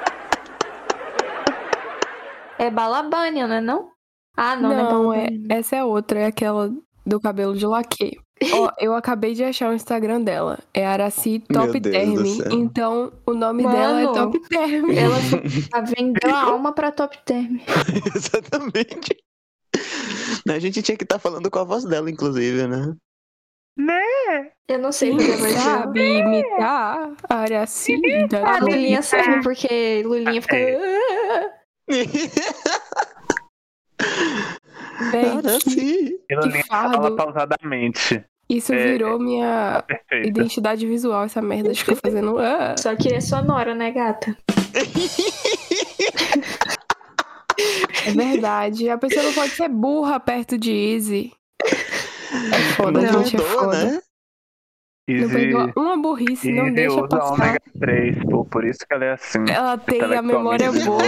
É Balabânia, não é não? Ah, não, Não, não é é, essa é outra, é aquela do cabelo de laque. Ó, eu acabei de achar o Instagram dela. É Araci Top Term. Então, o nome dela é Mano, Top Term. Ela ela vendeu a alma pra Top Term. Exatamente. A gente tinha que estar falando com a voz dela, inclusive, né? Eu não sei Quem versão. sabe imitar a Araci da A Lulinha sabe, porque Lulinha fica. Term. Cara, sim. Fardo. fala pausadamente. Isso É. virou minha Perfeito. identidade visual, essa merda de ficar fazendo. ah. Só que é sonora, né, gata? É verdade. A pessoa não pode ser burra perto de Easy. É foda, Não gente, é foda. né? Não Easy, uma burrice, não Easy deixa usa passar. ômega 3, pô, por isso que ela é assim. Ela tem a memória boa.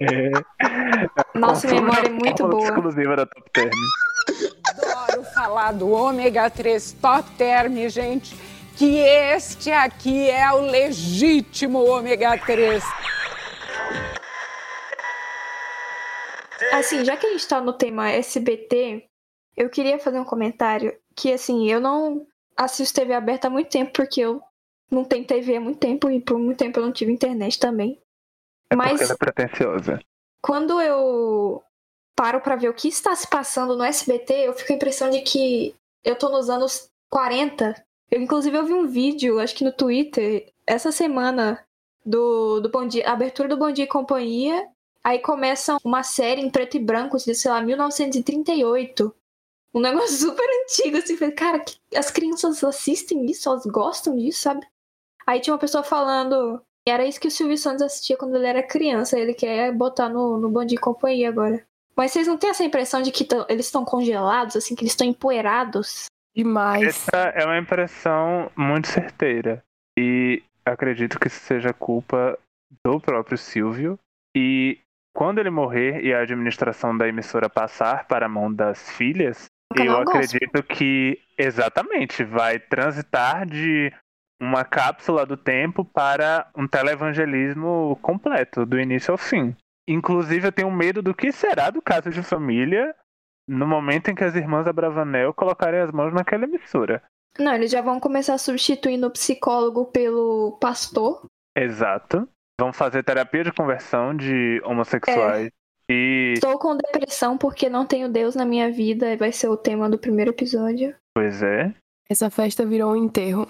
É. Nossa, Consuma memória é muito fórmula boa. exclusiva da Top Term. Adoro falar do ômega 3 Top Term, gente. Que este aqui é o legítimo ômega 3. Assim, já que a gente tá no tema SBT, eu queria fazer um comentário que, assim, eu não assisto TV aberta há muito tempo, porque eu não tenho TV há muito tempo e por muito tempo eu não tive internet também. É Mas ela é pretenciosa. quando eu paro pra ver o que está se passando no SBT, eu fico com a impressão de que eu tô nos anos 40. Eu, inclusive, eu vi um vídeo, acho que no Twitter, essa semana, do, do Bom Dia, abertura do Bom Dia e Companhia. Aí começa uma série em preto e branco, de, sei lá, 1938. Um negócio super antigo, assim. Falei, cara, que- as crianças assistem isso, elas gostam disso, sabe? Aí tinha uma pessoa falando. Era isso que o Silvio Santos assistia quando ele era criança. Ele quer botar no, no Bom Dia Companhia agora. Mas vocês não têm essa impressão de que tão- eles estão congelados, assim, que eles estão empoeirados? Demais. Essa é uma impressão muito certeira. E acredito que isso seja culpa do próprio Silvio. E quando ele morrer e a administração da emissora passar para a mão das filhas, eu acredito que exatamente vai transitar de uma cápsula do tempo para um televangelismo completo, do início ao fim. Inclusive, eu tenho medo do que será do caso de família no momento em que as irmãs Abravanel colocarem as mãos naquela emissora. Não, eles já vão começar substituindo o psicólogo pelo pastor. Exato. Vão fazer terapia de conversão de homossexuais. E, Estou com depressão porque não tenho Deus na minha vida. Vai ser o tema do primeiro episódio. pois é. Essa festa virou um enterro.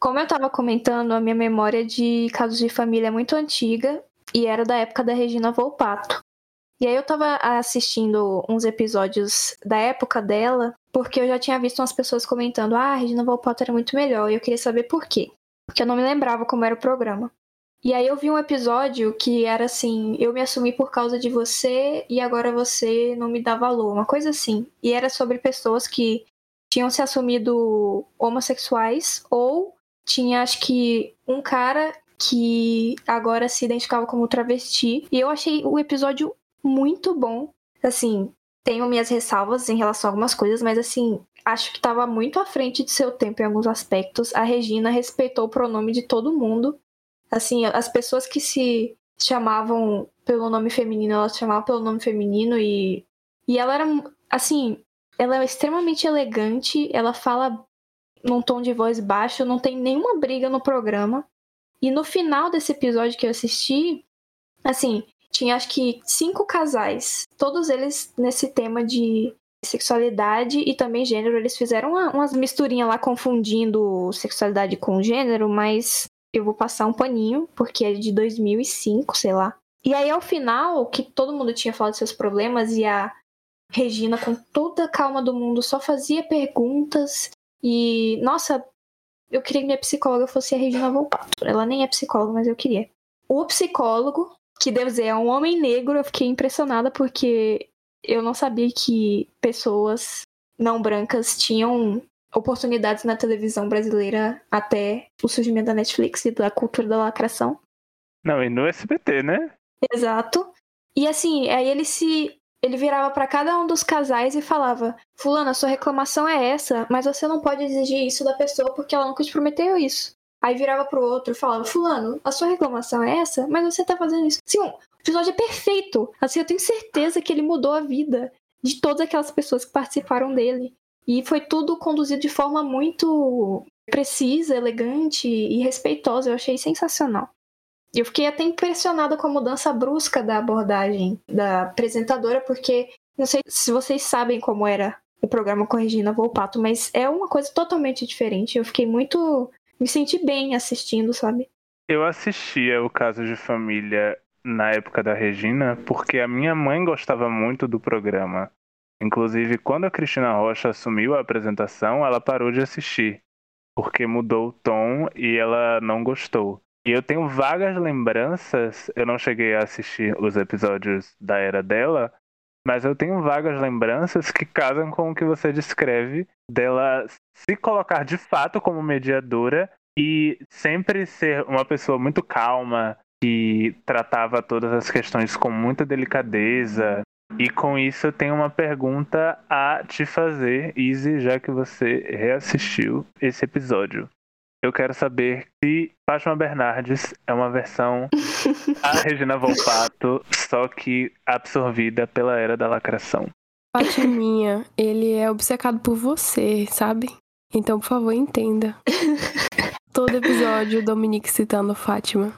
Como eu tava comentando, a minha memória de casos de família é muito antiga e era da época da Regina Volpato. E aí eu tava assistindo uns episódios da época dela, porque eu já tinha visto umas pessoas comentando: ah, a Regina Volpato era muito melhor, e eu queria saber por quê. Porque eu não me lembrava como era o programa. E aí eu vi um episódio que era assim: eu me assumi por causa de você e agora você não me dá valor, uma coisa assim. E era sobre pessoas que tinham se assumido homossexuais ou tinha acho que um cara que agora se identificava como travesti. E eu achei o episódio muito bom. Assim, tenho minhas ressalvas em relação a algumas coisas, mas assim, acho que estava muito à frente de seu tempo em alguns aspectos. A Regina respeitou o pronome de todo mundo. Assim, as pessoas que se chamavam pelo nome feminino, elas chamavam pelo nome feminino e e ela era assim, ela é extremamente elegante, ela fala num tom de voz baixo, não tem nenhuma briga no programa. E no final desse episódio que eu assisti, assim, tinha acho que cinco casais, todos eles nesse tema de sexualidade e também gênero. Eles fizeram uma- umas misturinhas lá confundindo sexualidade com gênero, mas eu vou passar um paninho, porque é de 2005, sei lá. E aí, ao final, que todo mundo tinha falado seus problemas e a Regina, com toda a calma do mundo, só fazia perguntas. E, nossa, eu queria que minha psicóloga fosse a Regina Volpato. Ela nem é psicóloga, mas eu queria. O psicólogo, que devo dizer é um homem negro, eu fiquei impressionada porque eu não sabia que pessoas não brancas tinham oportunidades na televisão brasileira até o surgimento da Netflix e da cultura da lacração. Não, e no SBT, né? Exato. E assim, aí ele se. Ele virava pra cada um dos casais e falava: Fulana, sua reclamação é essa, mas você não pode exigir isso da pessoa porque ela nunca te prometeu isso. Aí virava pro outro e falava: Fulano, a sua reclamação é essa? Mas você tá fazendo isso. Sim, o episódio é perfeito. Assim, eu tenho certeza que ele mudou a vida de todas aquelas pessoas que participaram dele. E foi tudo conduzido de forma muito precisa, elegante e respeitosa. Eu achei sensacional. Eu fiquei até impressionada com a mudança brusca da abordagem da apresentadora, porque não sei se vocês sabem como era o programa com Regina Volpato, mas é uma coisa totalmente diferente. Eu fiquei muito. me senti bem assistindo, sabe? Eu assistia o caso de família na época da Regina, porque a minha mãe gostava muito do programa. Inclusive, quando a Cristina Rocha assumiu a apresentação, ela parou de assistir, porque mudou o tom e ela não gostou. E eu tenho vagas lembranças, eu não cheguei a assistir os episódios da era dela, mas eu tenho vagas lembranças que casam com o que você descreve dela se colocar de fato como mediadora e sempre ser uma pessoa muito calma, que tratava todas as questões com muita delicadeza. E com isso eu tenho uma pergunta a te fazer, Izzy, já que você reassistiu esse episódio. Eu quero saber se Fátima Bernardes é uma versão a Regina Volpato, só que absorvida pela era da lacração. Fatiminha, ele é obcecado por você, sabe? Então, por favor, entenda. Todo episódio, Dominique citando Fátima.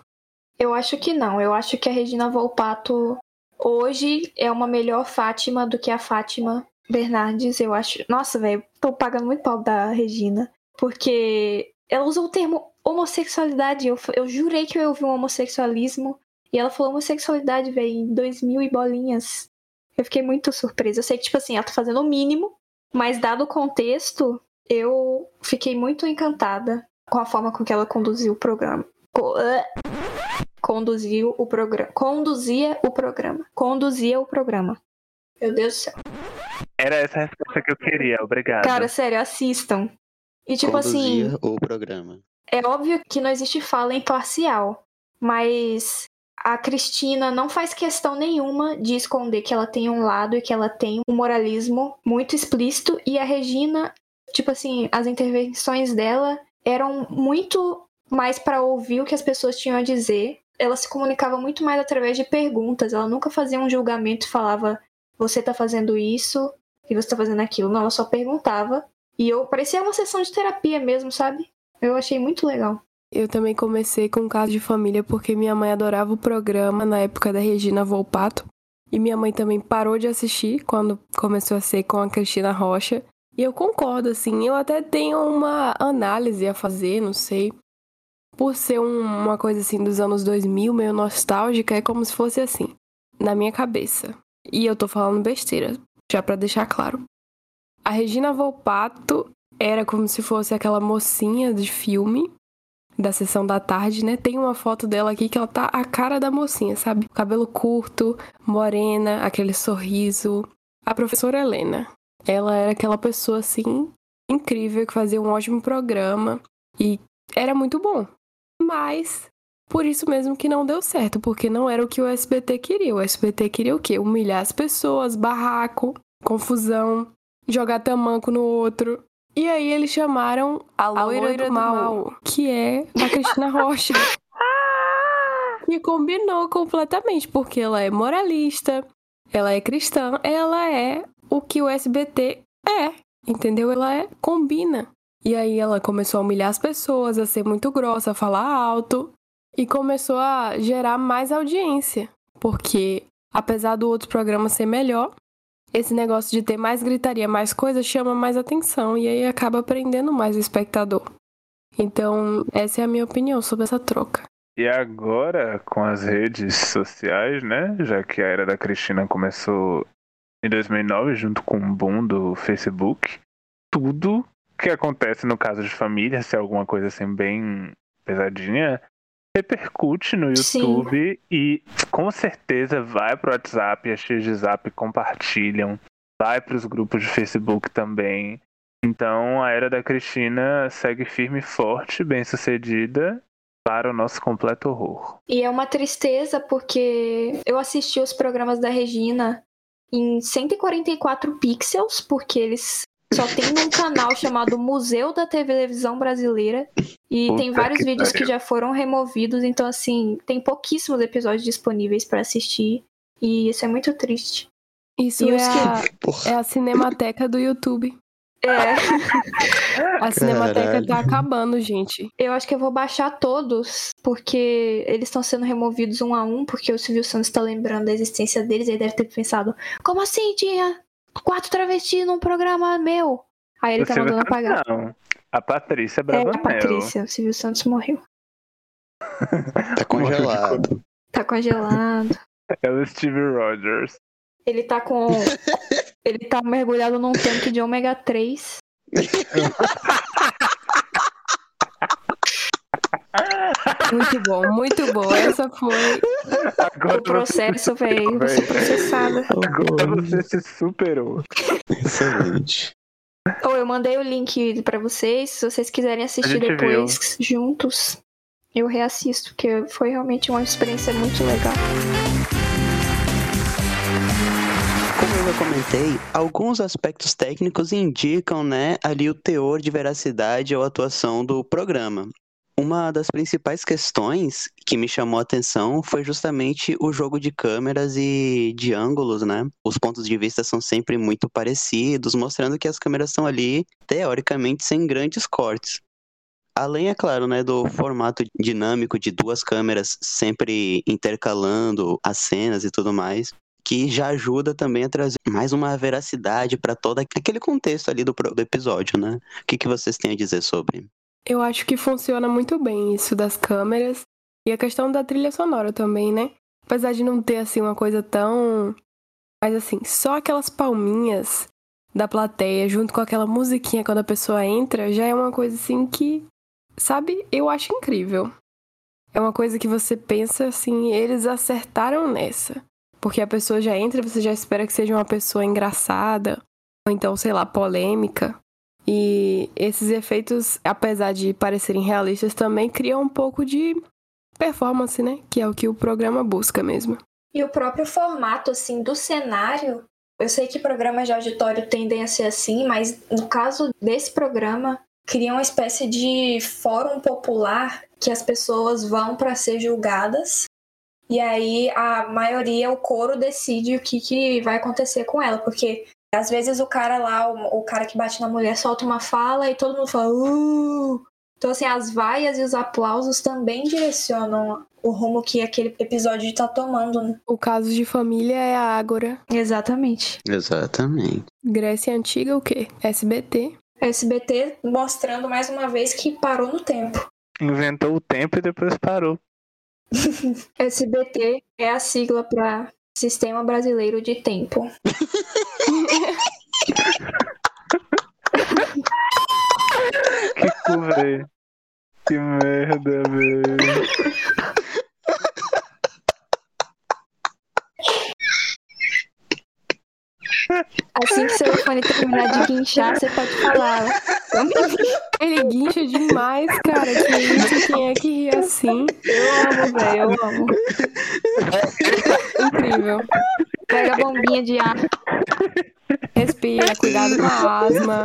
Eu acho que não. Eu acho que a Regina Volpato hoje é uma melhor Fátima do que a Fátima Bernardes. Eu acho. Nossa, velho, tô pagando muito pau da Regina. Porque ela usou o termo homossexualidade. Eu, eu jurei que eu ouvi um homossexualismo. E ela falou homossexualidade, velho, em 2000 e bolinhas. Eu fiquei muito surpresa. Eu sei que, tipo assim, ela tá fazendo o mínimo. Mas, dado o contexto, eu fiquei muito encantada com a forma com que ela conduziu o programa. Conduziu o programa. Conduzia o programa. Conduzia o programa. Meu Deus do céu. Era essa a resposta que eu queria, obrigado. Cara, sério, assistam. E tipo assim. o programa. É óbvio que não existe fala imparcial, mas a Cristina não faz questão nenhuma de esconder que ela tem um lado e que ela tem um moralismo muito explícito. E a Regina, tipo assim, as intervenções dela eram muito mais para ouvir o que as pessoas tinham a dizer. Ela se comunicava muito mais através de perguntas. Ela nunca fazia um julgamento falava: você tá fazendo isso e você tá fazendo aquilo. Não, ela só perguntava e eu parecia uma sessão de terapia mesmo, sabe? Eu achei muito legal. Eu também comecei com um caso de família porque minha mãe adorava o programa na época da Regina Volpato. E minha mãe também parou de assistir quando começou a ser com a Cristina Rocha. E eu concordo, assim, eu até tenho uma análise a fazer, não sei. Por ser um, uma coisa assim dos anos 2000, meio nostálgica, é como se fosse assim, na minha cabeça. E eu tô falando besteira, já para deixar claro. A Regina Volpato era como se fosse aquela mocinha de filme da sessão da tarde, né? Tem uma foto dela aqui que ela tá a cara da mocinha, sabe? Cabelo curto, morena, aquele sorriso. A professora Helena, ela era aquela pessoa assim incrível que fazia um ótimo programa e era muito bom. Mas por isso mesmo que não deu certo, porque não era o que o SBT queria. O SBT queria o quê? Humilhar as pessoas, barraco, confusão jogar tamanco no outro. E aí eles chamaram a loira, a loira do, do mal, mal, que é a Cristina Rocha. e combinou completamente, porque ela é moralista, ela é cristã, ela é o que o SBT é, entendeu? Ela é combina. E aí ela começou a humilhar as pessoas, a ser muito grossa, a falar alto e começou a gerar mais audiência, porque apesar do outro programa ser melhor, esse negócio de ter mais gritaria, mais coisa, chama mais atenção e aí acaba prendendo mais o espectador. Então, essa é a minha opinião sobre essa troca. E agora, com as redes sociais, né? Já que a era da Cristina começou em 2009, junto com o boom do Facebook, tudo que acontece no caso de família, se é alguma coisa assim bem pesadinha, repercute no YouTube Sim. e com certeza vai pro WhatsApp, as tias de Zap compartilham, vai para os grupos de Facebook também. Então a era da Cristina segue firme e forte, bem sucedida, para o nosso completo horror. E é uma tristeza porque eu assisti os programas da Regina em 144 pixels, porque eles só tem um canal chamado Museu da Televisão Brasileira. E Puta tem vários que vídeos pariu. que já foram removidos, então assim, tem pouquíssimos episódios disponíveis pra assistir. E isso é muito triste. Isso E é que- a, é a cinemateca do YouTube. É, A cinemateca Caralho. tá acabando, gente. eu acho que eu vou baixar todos, porque eles estão sendo removidos um a um, porque o Silvio Santos tá lembrando da existência deles, ele deve ter pensado, como assim tinha quatro travestis num programa meu? Aí ele O tá Silvio mandando apagar. Não. A Patrícia É, Bravanel. a Patrícia, o Silvio Santos morreu. Tá congelado. Tá congelado. É o Steve Rogers. Ele tá com. ele tá mergulhado num tanque de ômega 3. Muito bom, muito bom. Essa foi. Agora O processo, velho. Véi. processada. Agora você se superou. Excelente. Ou eu mandei o link pra vocês, se vocês quiserem assistir depois juntos. Eu reassisto, porque foi realmente uma experiência muito legal. Como eu já comentei, alguns aspectos técnicos indicam, né, ali o teor de veracidade ou atuação do programa. Uma das principais questões que me chamou a atenção foi justamente o jogo de câmeras e de ângulos, né? Os pontos de vista são sempre muito parecidos, mostrando que as câmeras estão ali, teoricamente, sem grandes cortes. Além, é claro, né, do formato dinâmico de duas câmeras sempre intercalando as cenas e tudo mais que já ajuda também a trazer mais uma veracidade para todo aquele contexto ali do, do episódio, né? O que, que vocês têm a dizer sobre? Eu acho que funciona muito bem isso das câmeras. E a questão da trilha sonora também, né? Apesar de não ter, assim, uma coisa tão. Mas, assim, só aquelas palminhas da plateia junto com aquela musiquinha quando a pessoa entra já é uma coisa, assim, que. Sabe? Eu acho incrível. É uma coisa que você pensa, assim, eles acertaram nessa. Porque a pessoa já entra você já espera que seja uma pessoa engraçada. Ou então, sei lá, polêmica. E esses efeitos, apesar de parecerem realistas, também criam um pouco de performance, né? Que é o que o programa busca mesmo. E o próprio formato, assim, do cenário. Eu sei que programas de auditório tendem a ser assim, mas no caso desse programa, cria uma espécie de fórum popular que as pessoas vão para ser julgadas. E aí a maioria, o coro, decide o que, que vai acontecer com ela. Porque às vezes o cara lá, o, o cara que bate na mulher, solta uma fala e todo mundo fala. Uh! Então, assim, as vaias e os aplausos também direcionam o rumo que aquele episódio tá tomando, né? O caso de família é a Ágora. Exatamente. Exatamente. Grécia Antiga, o quê? SBT. SBT mostrando mais uma vez que parou no tempo. Inventou o tempo e depois parou. SBT é a sigla para Sistema Brasileiro de Tempo. Que velho. Que merda, velho. Assim que seu fone terminar de guinchar, você pode falar. Ele guincha demais, cara. Que isso? Quem é que ri assim? Eu amo, velho, eu amo. Incrível. Pega a bombinha de ar. Respira, cuidado com a asma.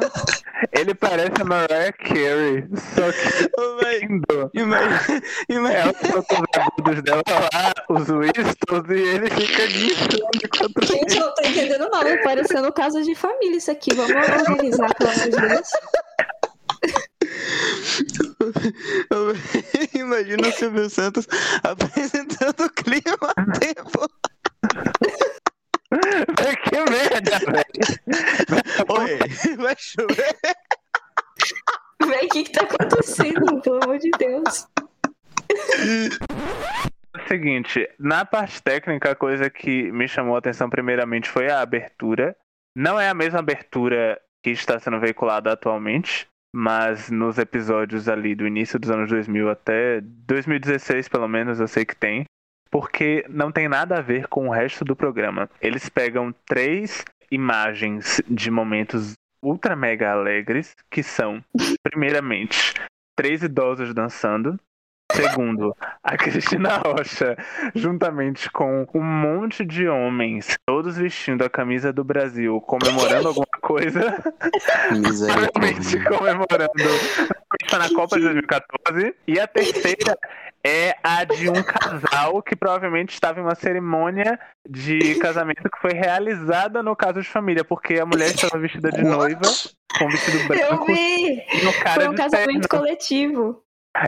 Ele parece a Mariah Carey, só que lindo. imagina, É imagina, os cotoveludos dela lá, os Wistons, e ele fica guinchando enquanto Gente, eu não tô entendendo nada. Parecendo um caso de família isso aqui. Vamos organizar, pelo amor de Deus. Imagina o Silvio Santos apresentando o clima a tempo. Que merda, velho. Oi, vai chover. Véi, o que que tá acontecendo? Pelo amor de Deus. É o seguinte, na parte técnica, a coisa que me chamou a atenção primeiramente foi a abertura. Não é a mesma abertura que está sendo veiculada atualmente, mas nos episódios ali do início dos anos 2000 até 2016, pelo menos, eu sei que tem. Porque não tem nada a ver com o resto do programa. Eles pegam três imagens de momentos ultra mega alegres, que são, primeiramente, três idosos dançando. Segundo, a Cristina Rocha, juntamente com um monte de homens, todos vestindo a camisa do Brasil, comemorando alguma coisa. Provavelmente comemorando na Copa de 2014. E a terceira é a de um casal que provavelmente estava em uma cerimônia de casamento que foi realizada no caso de família, porque a mulher estava vestida de noiva, com um vestido branco. Eu vi! foi um casamento coletivo.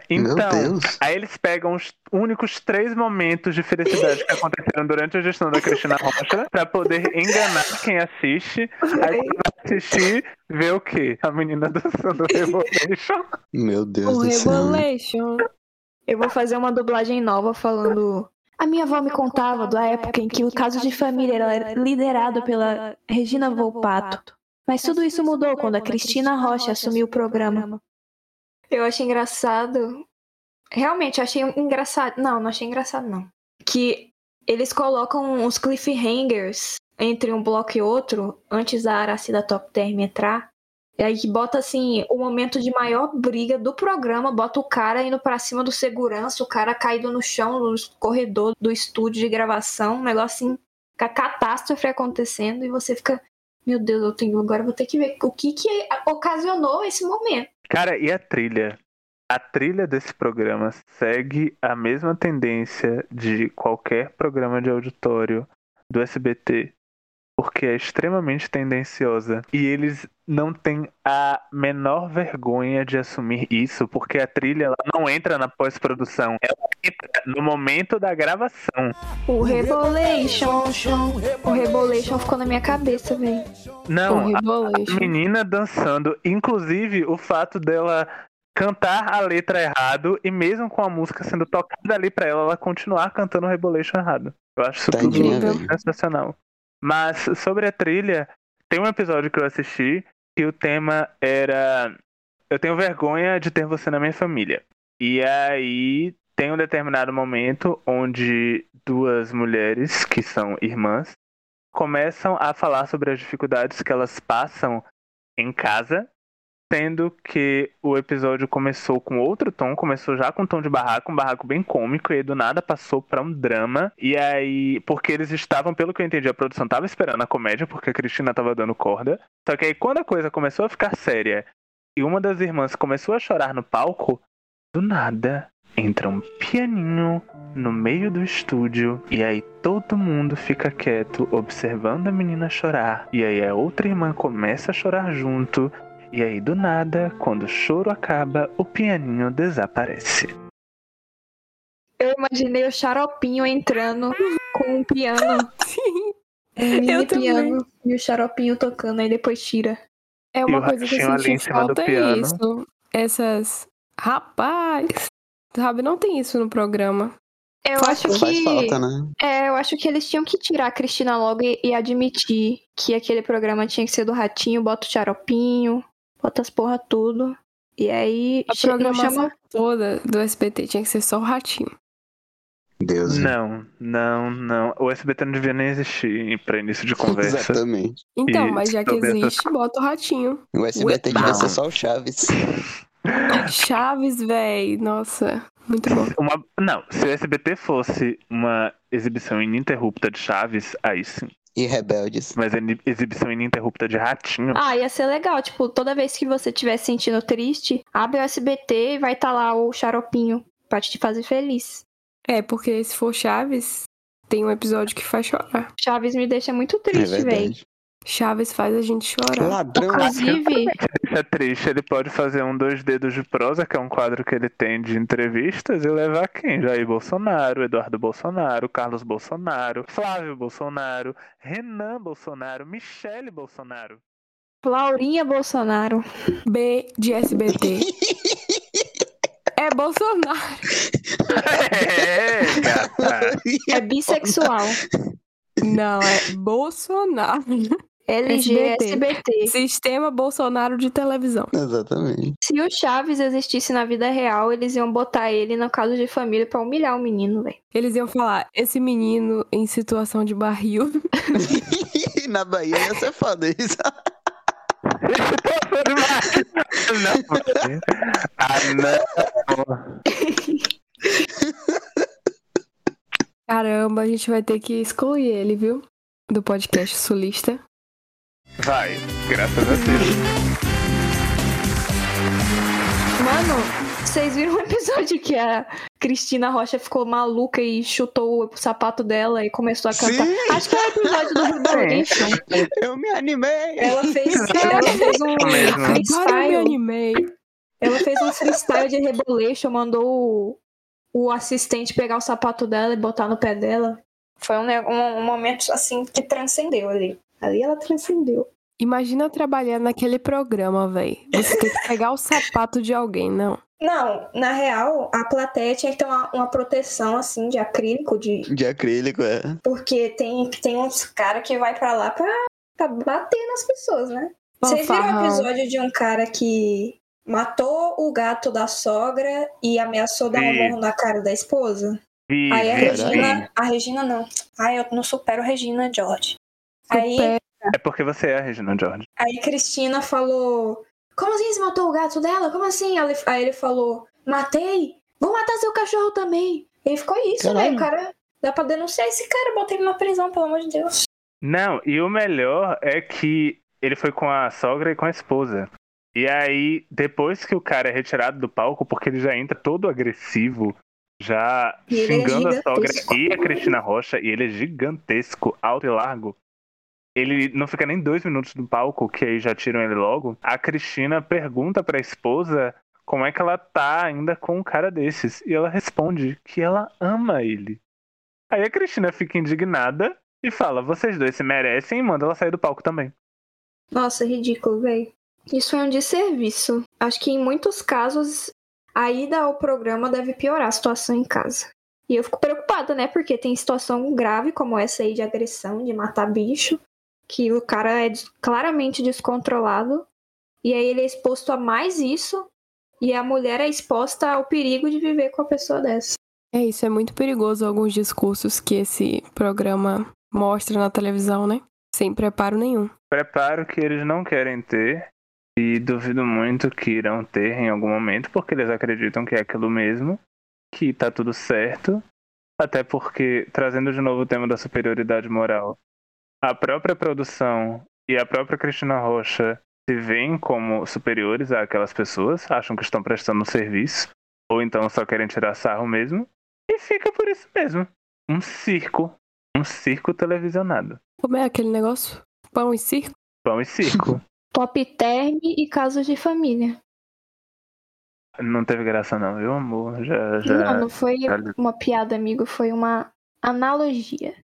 Então, aí eles pegam os únicos três momentos de felicidade que aconteceram durante a gestão da Cristina Rocha para poder enganar quem assiste. Aí quem vai assistir vê o quê? A menina dançando Revolution. Meu Deus O do céu. Eu vou fazer uma dublagem nova falando. A minha avó me contava da época em que o caso de família era liderado pela Regina Volpato. Mas tudo isso mudou quando a Cristina Rocha assumiu o programa. Eu achei engraçado. Realmente, achei engraçado. Não, não achei engraçado, não. Que eles colocam os cliffhangers entre um bloco e outro antes da Aracida Top Term entrar. E aí bota assim, o momento de maior briga do programa, bota o cara indo pra cima do segurança, o cara caído no chão, no corredor do estúdio de gravação, um negócio assim, com a catástrofe acontecendo, e você fica, meu Deus, eu tenho, agora vou ter que ver o que que ocasionou esse momento. Cara, e a trilha? A trilha desse programa segue a mesma tendência de qualquer programa de auditório do SBT, porque é extremamente tendenciosa. E eles não têm a menor vergonha de assumir isso, porque a trilha ela não entra na pós-produção, ela entra no momento da gravação. O Rebolation, o Rebolation ficou na minha cabeça, velho. Não, O a, a menina dançando, inclusive o fato dela cantar a letra errado e mesmo com a música sendo tocada ali pra ela, ela continuar cantando o Rebolation errado. Eu acho isso tudo velho. sensacional. Mas sobre a trilha, tem um episódio que eu assisti que o tema era Eu tenho vergonha de ter você na minha família. E aí tem um determinado momento onde duas mulheres, que são irmãs, começam a falar sobre as dificuldades que elas passam em casa, sendo que o episódio começou com outro tom, começou já com um tom de barraco, um barraco bem cômico, e aí do nada passou pra um drama. E aí, porque eles estavam, pelo que eu entendi, a produção tava esperando a comédia, porque a Cristina tava dando corda. Só que aí quando a coisa começou a ficar séria e uma das irmãs começou a chorar no palco, do nada entra um pianinho no meio do estúdio e aí todo mundo fica quieto observando a menina chorar. E aí a outra irmã começa a chorar junto. E aí do nada, quando o choro acaba, o pianinho desaparece. Eu imaginei o xaropinho entrando com um piano. Sim. Um mini Eu também. piano e o xaropinho tocando, aí depois tira. É E uma o coisa que eu senti falta é isso. Essas. Rapaz! Sabe, não tem isso no programa. Eu Faz- acho que. falta, né? É, eu acho que eles tinham que tirar a Cristina logo e, e admitir que aquele programa tinha que ser do ratinho, bota o xaropinho, bota as porra tudo. E aí A programação chama. toda do SBT tinha que ser só o ratinho. Deus. Não, não, não. O SBT não devia nem existir pra início de conversa. Exatamente. Então, E mas já que existe, bota o ratinho. O SBT devia ser só o Chaves. Chaves, véi. Nossa, muito bom. Uma- não, se o SBT fosse uma exibição ininterrupta de Chaves, aí sim. E Rebeldes. Mas é exibição ininterrupta de Ratinho. Ah, ia ser legal. Tipo, toda vez que você estiver se sentindo triste, abre o SBT e vai estar lá o xaropinho pra te fazer feliz. É, porque se for Chaves, tem um episódio que faz chorar. Chaves me deixa muito É triste, velho. Chaves faz a gente chorar. Ladrão. Inclusive, Se é triste, ele pode fazer um Dois Dedos de Prosa, que é um quadro que ele tem de entrevistas, e levar quem? Jair Bolsonaro, Eduardo Bolsonaro, Carlos Bolsonaro, Flávio Bolsonaro, Renan Bolsonaro, Michele Bolsonaro. Laurinha Bolsonaro. B de SBT. é Bolsonaro. É, gata. É bissexual. Não, é Bolsonaro. LG SBT. SBT. Sistema Bolsonaro de televisão. Exatamente. Se o Chaves existisse na vida real, eles iam botar ele na casa de família pra humilhar o menino, velho. Eles iam falar, esse menino em situação de barril. Na Bahia ia ser foda isso. não, ah, não. Caramba, a gente vai ter que excluir ele, viu? Do podcast sulista. Vai, graças a Deus. Mano, vocês viram um episódio que a Cristina Rocha ficou maluca e chutou o sapato dela e começou a cantar? Sim. Acho que é o episódio do Revolution. Eu me animei! Ela fez, ela fez um. Agora eu me freestyle. animei. Ela fez um freestyle de Revolution, mandou o, o assistente pegar o sapato dela e botar no pé dela. Foi um, um, um momento assim que transcendeu ali. Ali ela transcendeu. Imagina trabalhar naquele programa, véi. Você tem que pegar o sapato de alguém, não. Não, na real, a plateia tinha que ter uma, uma proteção assim de acrílico, de De acrílico, é. porque tem, tem uns caras que vai pra lá pra, pra bater nas pessoas, né? Vocês viram o episódio de um cara que matou o gato da sogra e ameaçou dar um morro na cara da esposa? Vi, Aí a Regina. vi. A Regina não. Ai, eu não supero a Regina George. Aí, É porque você é a Regina George. aí Cristina falou: Como assim você matou o gato dela? Como assim? Aí ele- falou: Matei? Vou matar seu cachorro também. E aí ficou isso, Caralho. velho. O cara. Dá pra denunciar esse cara, bota ele na prisão, pelo amor de Deus. Não, e o melhor é que ele foi com a sogra e com a esposa. E aí, depois que o cara é retirado do palco, porque ele já entra todo agressivo, já E é xingando a sogra e a Cristina Rocha, e ele é gigantesco, alto e largo. Ele não fica nem dois minutos no palco, que aí já tiram ele logo. A Cristina pergunta pra esposa como é que ela tá ainda com um cara desses. E ela responde que ela ama ele. Aí a Cristina fica indignada e fala: vocês dois se merecem e manda ela sair do palco também. Nossa, ridículo, velho. Isso é um desserviço. Acho que em muitos casos a ida ao programa deve piorar a situação em casa. E eu fico preocupada, né? Porque tem situação grave como essa aí de agressão, de matar bicho, que o cara é claramente descontrolado. E aí ele é exposto a mais isso. E a mulher é exposta ao perigo de viver com a pessoa dessa. É isso, é muito perigoso alguns discursos que esse programa mostra na televisão, né? Sem preparo nenhum. Preparo que eles não querem ter e duvido muito que irão ter em algum momento, porque eles acreditam que é aquilo mesmo, que tá tudo certo. Até porque, trazendo de novo o tema da superioridade moral, a própria produção e a própria Cristina Rocha se veem como superiores àquelas pessoas, acham que estão prestando um serviço, ou então só querem tirar sarro mesmo, e fica por isso mesmo. Um circo. Um circo televisionado. Como é aquele negócio? Pão e circo? Pão e circo. Top term e casos de família. Não teve graça não, viu, amor? Já, já... Não, não foi já- uma piada, amigo, foi uma analogia.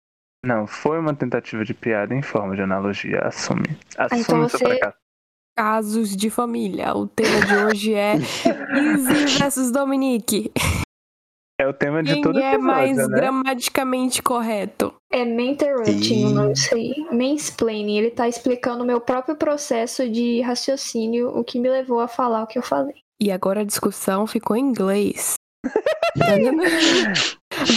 Não, foi uma tentativa de piada em forma de analogia. Assume. Assume então seu você- fracasso. Casos de família. O tema de hoje é Izzy versus Dominique. É o tema de Quem todo é episódio, mais né? gramaticamente correto? É mentorrunting o nome disso aí. Mansplaining. Ele tá explicando o meu próprio processo de raciocínio, o que me levou a falar o que eu falei. E agora a discussão ficou em inglês.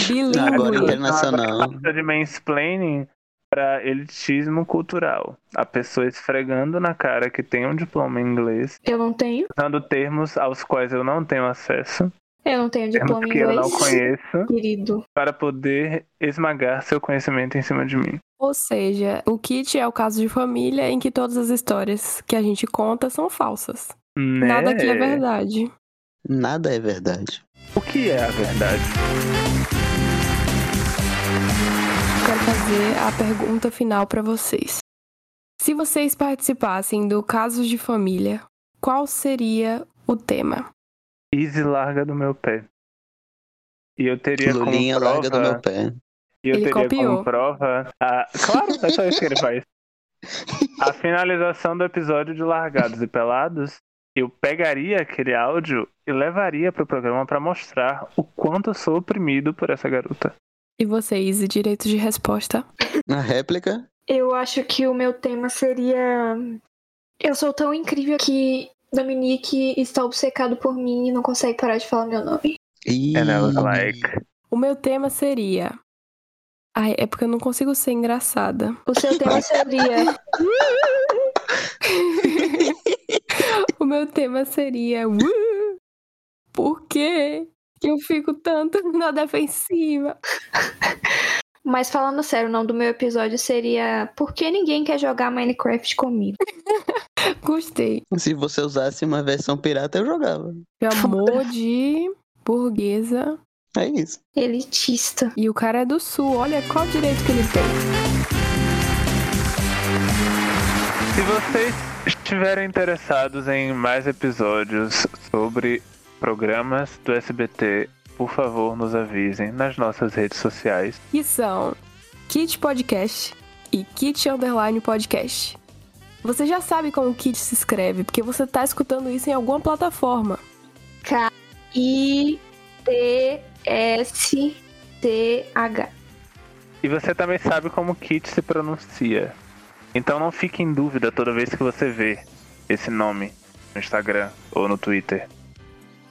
Bilíngue. Agora internacional. de mansplaining para elitismo cultural. A pessoa esfregando na cara que tem um diploma em inglês, Eu não tenho. usando termos aos quais eu não tenho acesso, Eu não tenho diploma em que eu não inglês. conheço, Querido. para poder esmagar seu conhecimento em cima de mim. Ou seja, o Kit é o caso de família em que todas as histórias que a gente conta são falsas. Né? Nada aqui é verdade. Nada é verdade. O que é a verdade? Quero fazer a pergunta final para vocês. Se vocês participassem do Casos de Família, qual seria o tema? Easy larga do meu pé. E eu teria Lulinha como larga do meu prova, pé. e eu Ele teria copiou. como prova, a... claro, é só isso que ele faz. A finalização do episódio de Largados e Pelados, eu pegaria aquele áudio e levaria pro programa pra mostrar o quanto eu sou oprimido por essa garota. E vocês, e direito de resposta? Na réplica, Eu acho que o meu tema seria. Eu sou tão incrível que Dominique está obcecado por mim e não consegue parar de falar meu nome. e... And I was like, O meu tema seria. Ai, é porque eu não consigo ser engraçada. O seu tema seria. o meu tema seria. "Uh, Por quê? que eu fico tanto na defensiva? Mas falando sério, o nome do meu episódio seria Por que ninguém quer jogar Minecraft comigo? Gostei. Se você usasse uma versão pirata, eu jogava. Chamou de burguesa. É isso. Elitista. E o cara é do sul. Olha qual direito que ele tem. Se vocês estiverem interessados em mais episódios sobre programas do SBT, por favor, nos avisem nas nossas redes sociais. Que são Kit Podcast e Kit Underline Podcast. Você já sabe como o Kit se escreve, porque você tá escutando isso em alguma plataforma. I-T-S-T-H. E você também sabe como Kit se pronuncia. Então não fique em dúvida toda vez que você vê esse nome no Instagram ou no Twitter.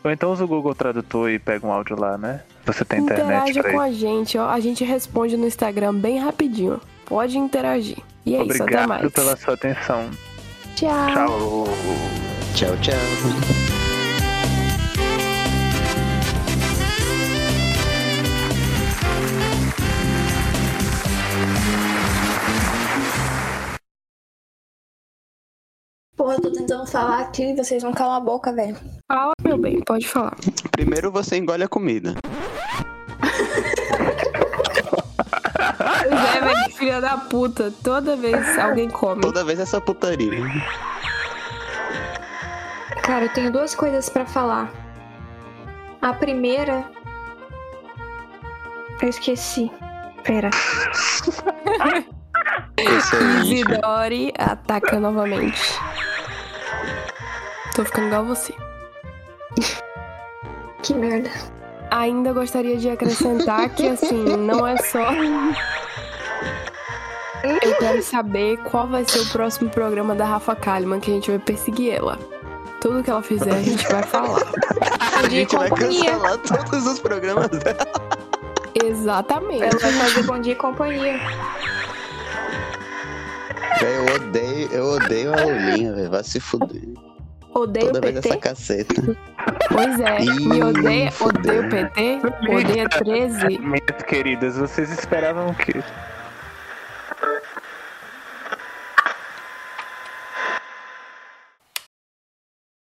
Ou então usa o Google Tradutor e pega um áudio lá, né? Você tem internet Interaja pra com a gente, ó. A gente responde no Instagram bem rapidinho. Pode interagir. E é isso, até Obrigado mais. pela sua atenção. Tchau. Tchau. Tchau, tchau. Porra, eu tô tentando falar aqui e vocês vão calar a boca, velho. Fala, meu bem, pode falar. Primeiro você engole a comida. Pois é, velho, filha da puta. Toda vez alguém come. Toda vez essa putaria. Cara, eu tenho duas coisas pra falar. A primeira. Eu esqueci. Pera. Isidore ataca novamente. Tô ficando igual você. Que merda. Ainda gostaria de acrescentar que, assim, não é só. Eu quero saber qual vai ser o próximo programa da Rafa Kalimann que a gente vai perseguir ela. Tudo que ela fizer, a gente vai falar. A dia e gente vai companhia. cancelar todos os programas dela. Exatamente. Ela vai fazer bom dia e companhia. Véi, eu odeio, eu odeio a Olinha, velho. Vai se fuder. Odeio Toda o vez PT. essa caceta. Pois é, me Ih, odeia, fudeu. odeia o PT, odeia 13. Minhas queridas, vocês esperavam o quê?